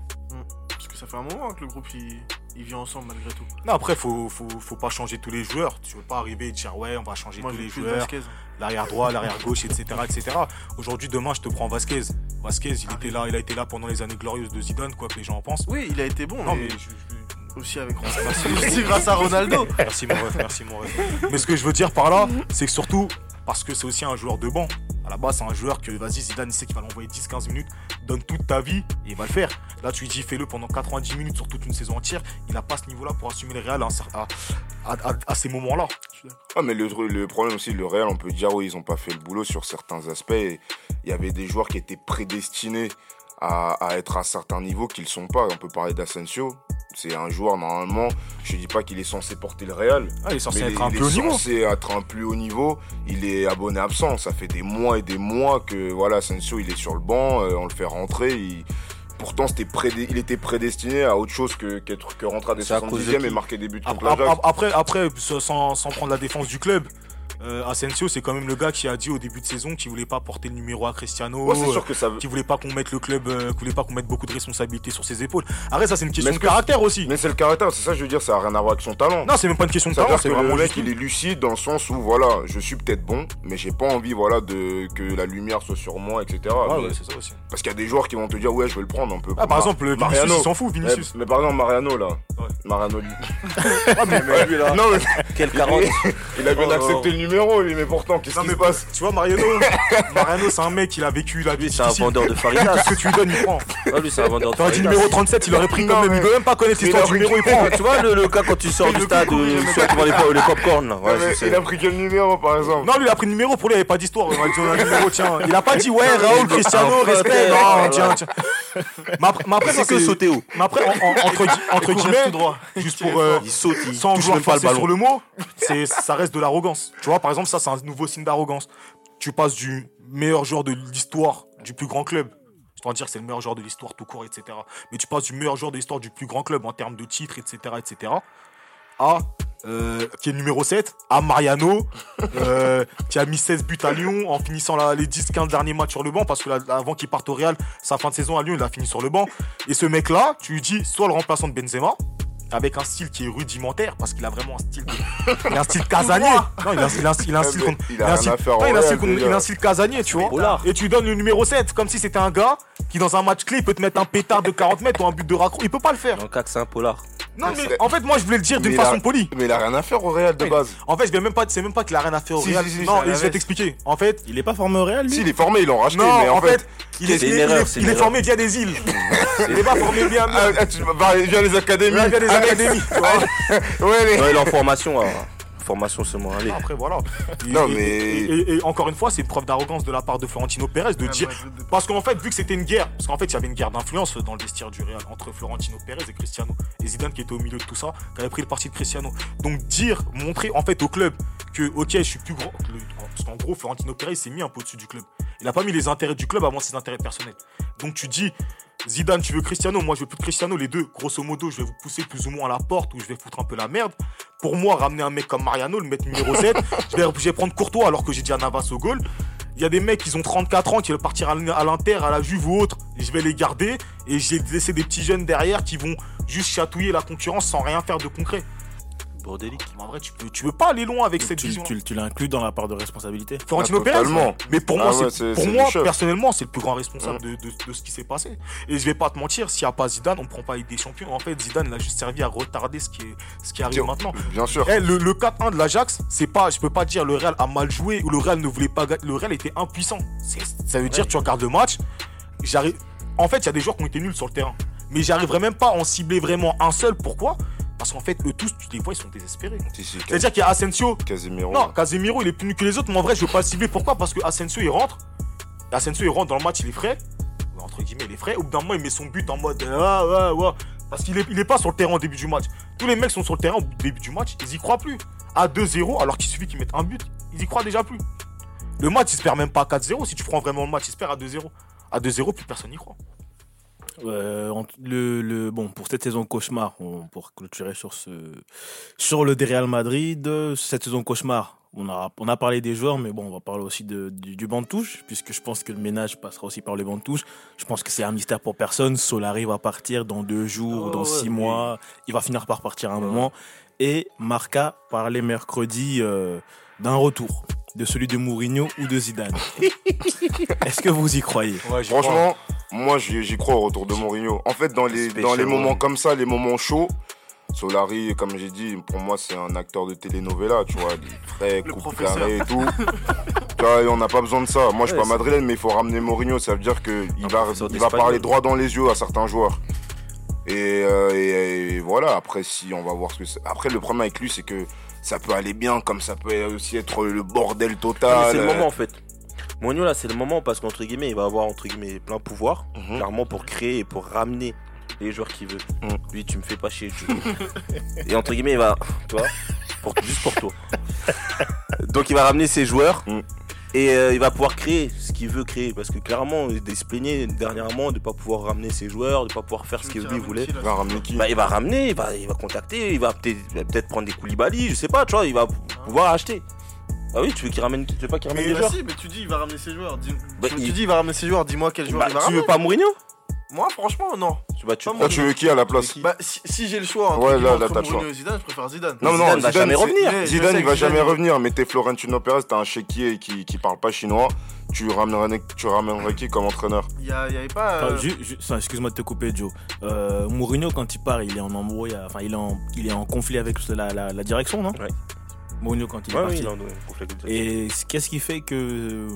Parce que ça fait un moment que le groupe il, il vit ensemble malgré tout. Non, après, faut, faut, faut pas changer tous les joueurs. Tu veux pas arriver et dire, ouais, on va changer Moi tous les joueurs, Vasquez. l'arrière droit, l'arrière gauche, etc., etc. Aujourd'hui, demain, je te prends Vasquez. Vasquez, il était là, il a été là pendant les années glorieuses de Zidane, quoi que les gens en pensent. Oui, il a été bon, Non, mais mais je- aussi avec Merci. grâce à Ronaldo. Merci mon ref, merci mon ref. Mais ce que je veux dire par là, c'est que surtout, parce que c'est aussi un joueur de banc. Base, c'est un joueur que, vas-y, Zidane, il sait qu'il va l'envoyer 10-15 minutes, donne toute ta vie, et il va le faire. Là, tu lui dis, fais-le pendant 90 minutes sur toute une saison entière. Il n'a pas ce niveau-là pour assumer le Real à, ces moments-là. Ah, mais le, problème aussi, le Real, on peut dire, oui, ils ont pas fait le boulot sur certains aspects. Il y avait des joueurs qui étaient prédestinés à, à être à certains niveaux qu'ils sont pas. On peut parler d'Asensio. C'est un joueur, normalement, je dis pas qu'il est censé porter le Real. Ah, il est censé être il, un il est haut niveau. censé être un plus haut niveau. Il est abonné absent. Ça fait des mois et des mois que, voilà, Asensio, il est sur le banc. euh, on le fait rentrer. il- Pourtant, prédé- il était prédestiné à autre chose que, qu'être, que rentrer à des C'est à cause de 70e et marquer des buts contre Après, l'Ajax. après, après, sans, sans prendre la défense du club, euh, Asensio, c'est quand même le gars qui a dit au début de saison qu'il voulait pas porter le numéro à Cristiano. Ouais, c'est sûr que ça veut. qui voulait pas qu'on mette le club, euh, qui voulait pas qu'on mette beaucoup de responsabilités sur ses épaules. Après, ça, c'est une question de caractère aussi. Mais c'est le caractère, c'est ça que je veux dire, ça a rien à voir avec son talent. Non, c'est même pas une question de talent, c'est que le vraiment mec, il est lucide dans le sens où, voilà, je suis peut-être bon, mais j'ai pas envie, voilà, de que la lumière soit sur moi, etc. Ouais, Mais- ouais, c'est ça aussi. Parce qu'il y a des joueurs qui vont te dire, ouais, je vais le prendre un peu. Ah, par exemple, Mariano. il s'en fout, Vinicius. mais par exemple, Mariano, là. Ouais. Mariano, lui. Ah, mais, mais lui, là. non, mais Quelle carotte il a bien Oh, accepté le numéro, lui, mais pourtant, qu'est-ce qui se passe Tu vois, Mariano, Mariano, c'est un mec, il a vécu la vie c'est un vendeur de Tout faritas. ce que tu lui donnes, il prend. Ah, lui, c'est un vendeur de dit faritas. numéro 37, il aurait pris Non, quand même. mais- Il veut même pas connaître l'histoire du numéro, il prend. Tu vois le, cas quand tu sors du stade, euh, ceux qui vendent les, pop- les popcorn Il a pris quel numéro, par exemple Non, lui, il a pris le numéro, pour lui, il n'y avait pas d'histoire. Numéro, tiens. Il a pas dit, ouais, Raoul, Cristiano, respect. Non, tiens, tiens. Mais après, C'est que sauter haut. Mais après, en- en- entre, gui- entre guillemets, tout droit. juste pour. euh, Il saute, il sans touche vouloir même pas le forcer sur le mot, c'est, ça reste de l'arrogance. Tu vois, par exemple, ça, c'est un nouveau signe d'arrogance. Tu passes du meilleur joueur de l'histoire du plus grand club. Je dois dire que c'est le meilleur joueur de l'histoire tout court, etc. Mais tu passes du meilleur joueur de l'histoire du plus grand club en termes de titres, etc., etc. à, euh, qui est numéro 7, à Mariano, euh, qui a mis 16 buts à Lyon en finissant les 10-15 derniers matchs sur le banc, parce que avant qu'il parte au Real, sa fin de saison à Lyon, il a fini sur le banc. Et ce mec-là, tu lui dis, soit le remplaçant de Benzema, avec un style qui est rudimentaire, parce qu'il a vraiment un style, de- il a un style casanier. Non, il a, un- il a un- il a un style il il a un style- il a un style qu'on- déjà. il a un style casanier, tu vois. Et tu lui donnes le numéro 7, comme si c'était un gars qui, dans un match clé, il peut te mettre un pétard de 40 mètres ou un but de raccro. Il peut pas le faire. Que c'est un polar. Non, mais en fait, moi, je voulais le dire d'une il façon polie. Mais il a rien à faire au Real de base. En fait, je vais même pas, c'est même pas qu'il a rien à faire au Real. si, si, non, je vais t'expliquer. En fait, Il est pas formé au Real, lui Si, il est formé, ils l'ont racheté, non, mais en fait, il est, il il il formé via des îles. il est pas formé via, Ah, ah, tu vas via les académies. Vois. Ouais, en formation. alors. formation seulement aller. Après, voilà. Et- Non, mais- Et, et- et encore une fois, c'est une preuve d'arrogance de la part de Florentino Pérez de dire. Parce qu'en fait, vu que c'était une guerre, parce qu'en fait, il y avait une guerre d'influence dans le vestiaire du Real entre Florentino Pérez et Cristiano. Et Zidane qui était au milieu de tout ça, qui avait pris le parti de Cristiano. Donc, dire, montrer en fait au club que, ok, je suis plus grand. le- Parce qu'en gros, Florentino Pérez s'est mis un peu au-dessus du club. Il a pas mis les intérêts du club avant ses intérêts personnels. Donc, tu dis, Zidane, tu veux Cristiano, moi je veux plus de Cristiano, les deux, grosso modo, je vais vous pousser plus ou moins à la porte ou je vais foutre un peu la merde. Pour moi, ramener un mec comme Mariano, le mettre numéro 7, je vais, je vais prendre Courtois alors que j'ai déjà Navas au goal. Il y a des mecs qui ont 34 ans qui veulent partir à l'In- à l'Inter, à la Juve ou autre, et je vais les garder et j'ai laissé des petits jeunes derrière qui vont juste chatouiller la concurrence sans rien faire de concret. Bordélique. Mais en vrai, tu peux, tu peux pas aller loin avec cette Tu, vision. tu, tu l'inclus dans la part de responsabilité Florentino Ah, Pérez. Mais pour moi, Ah ouais, c'est- c'est- pour c'est moi personnellement, c'est le plus grand responsable de, de- de ce qui s'est passé. Et je vais pas te mentir, s'il n'y a pas Zidane, on prend pas Ligue des Champions. En fait, Zidane il a juste servi à retarder ce qui, est, ce qui arrive maintenant. Bien sûr. Eh, le, le 4-1 de l'Ajax, c'est pas, je peux pas dire le Real a mal joué ou le Real ne voulait pas gagner. Le Real était impuissant. Ça veut dire, tu regardes le match, j'arrive. En fait, il y a des joueurs qui ont été nuls sur le terrain. Mais j'arriverai même pas à en cibler vraiment un seul. Pourquoi? Parce qu'en fait, eux tous, tu les vois, ils sont désespérés. Si, si, C'est-à-dire qu'il y a Asensio, Casemiro. non, Casemiro, il est plus nul que les autres, mais en vrai, je veux pas le cibler. Pourquoi? Parce que Asensio, il rentre. Asensio, il rentre dans le match, il est frais. Entre guillemets, il est frais. Au bout d'un moment, il met son but en mode Ah, ouais, ouais. Parce qu'il est, il est pas sur le terrain au début du match. Tous les mecs sont sur le terrain au début du match, ils y croient plus. À 2-0, alors qu'il suffit qu'ils mettent un but, ils y croient déjà plus. Le match, il se perd même pas à 4-0. Si tu prends vraiment le match, il se perd à 2-0. À 2-0, plus personne n'y croit. Euh, en- le, le- bon, pour cette saison cauchemar, on, pour clôturer sur, ce, sur le Real Madrid, euh, cette saison cauchemar, on a, on a parlé des joueurs, mais bon, on va parler aussi de, du, du banc de touche, puisque je pense que le ménage passera aussi par le banc de touche. Je pense que c'est un mystère pour personne. Solari va partir dans deux jours, Oh, dans ouais, six mois. Il va finir par partir à un moment. Et Marca parlait mercredi euh, d'un retour, de celui de Mourinho ou de Zidane. Est-ce que vous y croyez? Franchement, moi j'y crois au retour de Mourinho. En fait, dans les, Spécial dans les moments comme ça, les moments chauds, Solari, comme j'ai dit, pour moi c'est un acteur de telenovela, tu vois, il est frais, Le coupe carré et tout. tu vois, on n'a pas besoin de ça. Moi je suis pas madrilène, mais il faut ramener Mourinho, ça veut dire qu'il va, il va parler droit dans les yeux à certains joueurs. Et, euh, et- et voilà, après si on va voir ce que c'est. Après le problème avec lui c'est que ça peut aller bien comme ça peut aussi être le bordel total. C'est le moment en fait. Mourinho là, c'est le moment parce qu'entre guillemets, il va avoir entre guillemets plein pouvoir, Mhm. clairement pour créer et pour ramener les joueurs qu'il veut. Mhm. Lui, tu me fais pas chier. tu- et entre guillemets, il va, tu vois, pour, juste pour toi. Donc il va ramener ses joueurs Mhm. et euh, il va pouvoir créer ce qu'il veut créer parce que clairement, il se plaignait dernièrement de pas pouvoir ramener ses joueurs, de pas pouvoir faire ce qu'il lui voulait. Il va ramener qui Bah, il va ramener, il va, il va contacter, il va peut-être prendre des Koulibaly, je sais pas, tu vois, il va pouvoir acheter. Ah oui, tu veux qu'il ramène, tu veux pas qu'il ramène Mais des joueurs si, mais tu dis il va ramener ses joueurs. Dis- Bah, tu, il- tu dis il va ramener ses joueurs, dis-moi quel joueur Bah, il va tu ramener. veux pas Mourinho Moi, franchement, non. Tu bah, Pas tu veux qui à la place Bah, si, si j'ai le choix entre, Ouais, là, là, t'as le choix. Zidane, je préfère Zidane. Non, non, Zidane va jamais revenir. Zidane, il va jamais Zidane- revenir. Mais t'es Florentino Pérez, t'as un chéquier qui, qui parle pas chinois. Tu ramènerais, tu ramènerais qui comme entraîneur Il y, a- il y avait pas. euh, Enfin, ju- ju- enfin, Excuse-moi de te couper, Joe. Euh, Mourinho, quand il part, il est en embrouille, enfin, il est en, il est en conflit avec la, la- la direction, non? Ouais. Mourinho, quand il est parti. oui. Et qu'est-ce qui fait que. euh,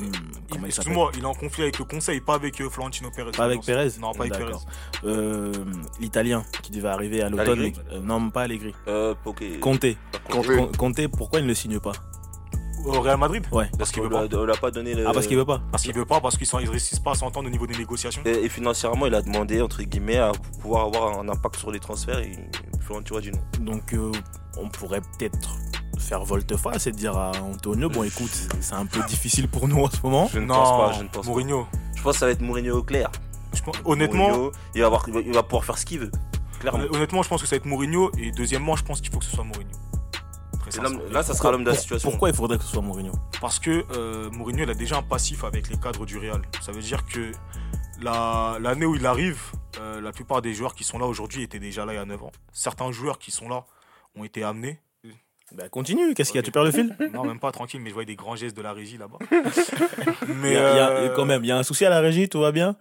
Comment il Excuse-moi, il est en conflit avec le conseil, pas avec euh, Florentino Pérez. Pas avec. Pérez Non, pas avec Pérez. D'accord. Euh, L'Italien qui devait arriver à l'automne. Euh, non, pas Allegri. Euh, ok. Conte. Conte. Con- Conte, pourquoi il ne le signe pas? Au Real Madrid? Ouais. Parce qu'il veut pas. on l'a pas donné le. Ah, parce qu'il veut pas Parce qu'il veut pas, parce qu'ils sont- ils réussissent pas à s'entendre au niveau des négociations. Et, et financièrement, il a demandé, entre guillemets, à pouvoir avoir un impact sur les transferts. Et Florentino a dit non. Donc, euh, on pourrait peut-être faire volte-face et dire à Antonio bon, écoute, c'est un peu difficile pour nous en ce moment. Je ne non, pense pas, je ne pense Mourinho. pas. Je pense que ça va être Mourinho au clair. Je pense- honnêtement, Mourinho, il va, avoir, il va, il va pouvoir faire ce qu'il veut. Clairement. honnêtement, je pense que ça va être Mourinho. Et deuxièmement, je pense qu'il faut que ce soit Mourinho. Là, ça sera l'homme de la situation. Pourquoi il faudrait que ce soit Mourinho? Parce que euh, Mourinho, il a déjà un passif avec les cadres du Real. Ça veut dire que la- l'année où il arrive, euh, la plupart des joueurs qui sont là aujourd'hui étaient déjà là il y a 9 ans. Certains joueurs qui sont là ont été amenés. Bah, continue, qu'est-ce qu'il y a. Tu perds le fil Non, même pas tranquille, mais je voyais des grands gestes de la régie là-bas. Il mais y a, il y a- euh, quand même, il y a un souci à la régie, tout va bien?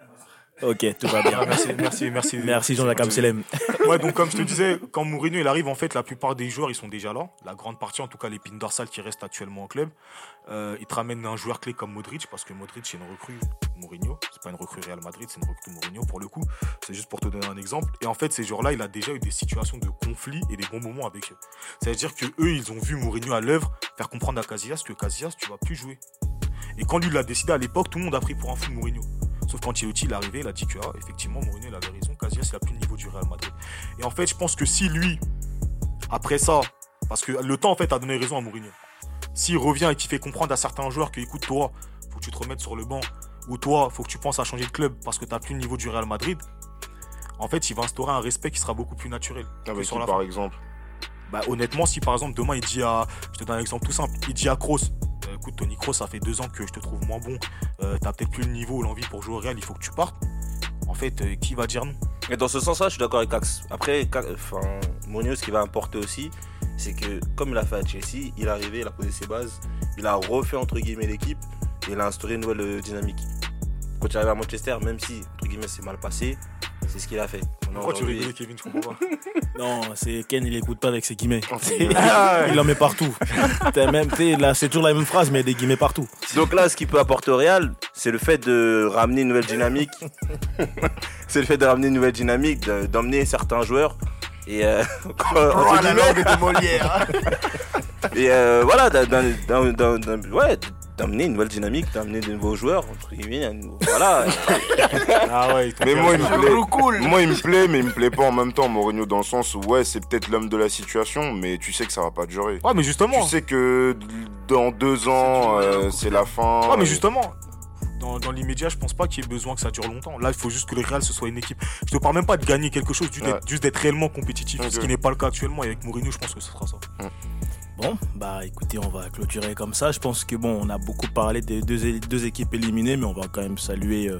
Ok, tout va bien. Ah, merci, merci, merci. Merci Jean-Jacques Amselem. Ouais, donc comme je te disais, quand Mourinho il arrive, en fait, la plupart des joueurs ils sont déjà là. La grande partie, en tout cas l'épine dorsale qui reste actuellement au club. Euh, il te ramène un joueur clé comme Modric, parce que Modric c'est une recrue Mourinho. C'est pas une recrue Real Madrid, c'est une recrue Mourinho pour le coup. C'est juste pour te donner un exemple. Et en fait, ces joueurs-là, il a déjà eu des situations de conflit et des bons moments avec eux. C'est-à-dire que eux, ils ont vu Mourinho à l'œuvre faire comprendre à Casillas que Casillas, tu vas plus jouer. Et quand lui l'a décidé à l'époque, tout le monde a pris pour un fou de Mourinho. Sauf quand Ancelotti il est arrivé, il a dit que ah, effectivement Mourinho il avait raison, Casillas il a plus le niveau du Real Madrid. Et en fait, je pense que si lui, après ça, parce que le temps en fait a donné raison à Mourinho. S'il revient et qu'il fait comprendre à certains joueurs que écoute toi, faut que tu te remettes sur le banc, ou toi, faut que tu penses à changer de club parce que tu n'as plus le niveau du Real Madrid. En fait, il va instaurer un respect qui sera beaucoup plus naturel. Avec sur qui, la par fin. exemple Bah, honnêtement, si par exemple demain il dit à. Je te donne un exemple tout simple. Il dit à Kroos Écoute, Tony Kroos, ça fait deux ans que je te trouve moins bon. Euh, T'as peut-être plus le niveau ou l'envie pour jouer au Real, il faut que tu partes. En fait, euh, qui va dire non? Et dans ce sens-là, je suis d'accord avec Axe. Après, enfin, ce qui va importer aussi, c'est que comme il a fait à Chelsea, il est arrivé, il a posé ses bases, il a refait entre guillemets l'équipe et il a instauré une nouvelle euh, dynamique. Quand il arrive à Manchester, même si entre guillemets c'est mal passé, c'est ce qu'il a fait. Pourquoi tu rigoles, Kevin Je comprends pas. Non, c'est Ken, il écoute pas avec ses guillemets. Ah, il en met partout. T'as même, t'sais, là, c'est toujours la même phrase, mais il y a des guillemets partout. Donc là, ce qui peut apporter au Real, c'est le fait de ramener une nouvelle dynamique. c'est le fait de ramener une nouvelle dynamique, de- d'emmener certains joueurs. Et, euh, entre guillemets, de Molière. et euh, voilà, d'un- d'un- d'un- d'un- d'un- ouais, d'amener une nouvelle dynamique, d'amener de nouveaux joueurs. Entre guillemets, un nouveau- voilà. Ah ouais, il Mais moi, il me plaît. cool. Moi, il me plaît, mais il me plaît pas en même temps, Mourinho, dans le sens où, ouais, c'est peut-être l'homme de la situation, mais tu sais que ça va pas durer. Ouais, mais justement. Tu sais que dans deux ans, euh, c'est la fin. Ouais, mais justement, dans, dans l'immédiat, je pense pas qu'il y ait besoin que ça dure longtemps. Là, il faut juste que le Real ce soit une équipe. Je te parle même pas de gagner quelque chose, juste Ouais. d'être- réellement compétitif, ce qui n'est pas le cas actuellement. Et avec Mourinho, je pense que ce sera ça. Bon, bah écoutez, on va clôturer comme ça. Je pense que bon, on a beaucoup parlé des deux, deux équipes éliminées, mais on va quand même saluer euh,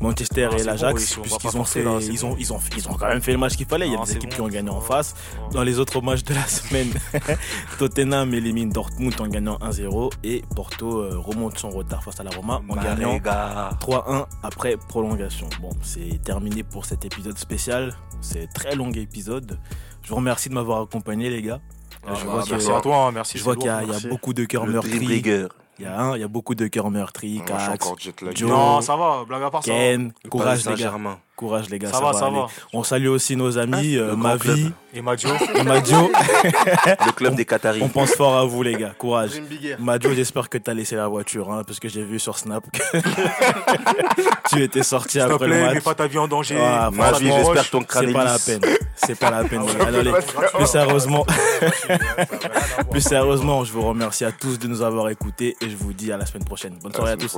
Manchester Ah, et l'Ajax, bon, oui, si on va puisqu'ils ont fait, là, ils ont, bon. ils ont, ils ont quand même fait le match qu'il fallait. Il y a Ah, des équipes bon, qui ont gagné en face. Dans les autres matchs de la semaine, Tottenham élimine Dortmund en gagnant 1-0 et Porto euh, remonte son retard face à la Roma en gagnant les gars. 3-1 après prolongation. Bon, c'est terminé pour cet épisode spécial. C'est un très long épisode. Je vous remercie de m'avoir accompagné, les gars. Ah, je bah, vois que- merci à toi, hein, merci. Je vois qu'il y, y a beaucoup de cœurs meurtris. Il y a, un, il y a beaucoup de cœurs meurtris. Moi, Cax. Joe. Non, ça va, blague à part ça. Ken, courage les gars. Courage les gars. Ça va, ça aller. va. On salue aussi nos amis, euh, le grand Mavi, Et Madio. Le club des Qataris. On pense fort à vous les gars. Courage. Madio, j'espère que t'as laissé la voiture, hein, parce que j'ai vu sur Snap que tu étais sorti S'il te après le plaît, mets match. pas ta vie en danger. Ah, Mavi, j'espère que ton crâne C'est est pas la peine. C'est pas la peine. Ah les plus sérieusement, plus je vous remercie à tous de nous avoir écoutés et je vous dis à la semaine prochaine. Bonne soirée à tous.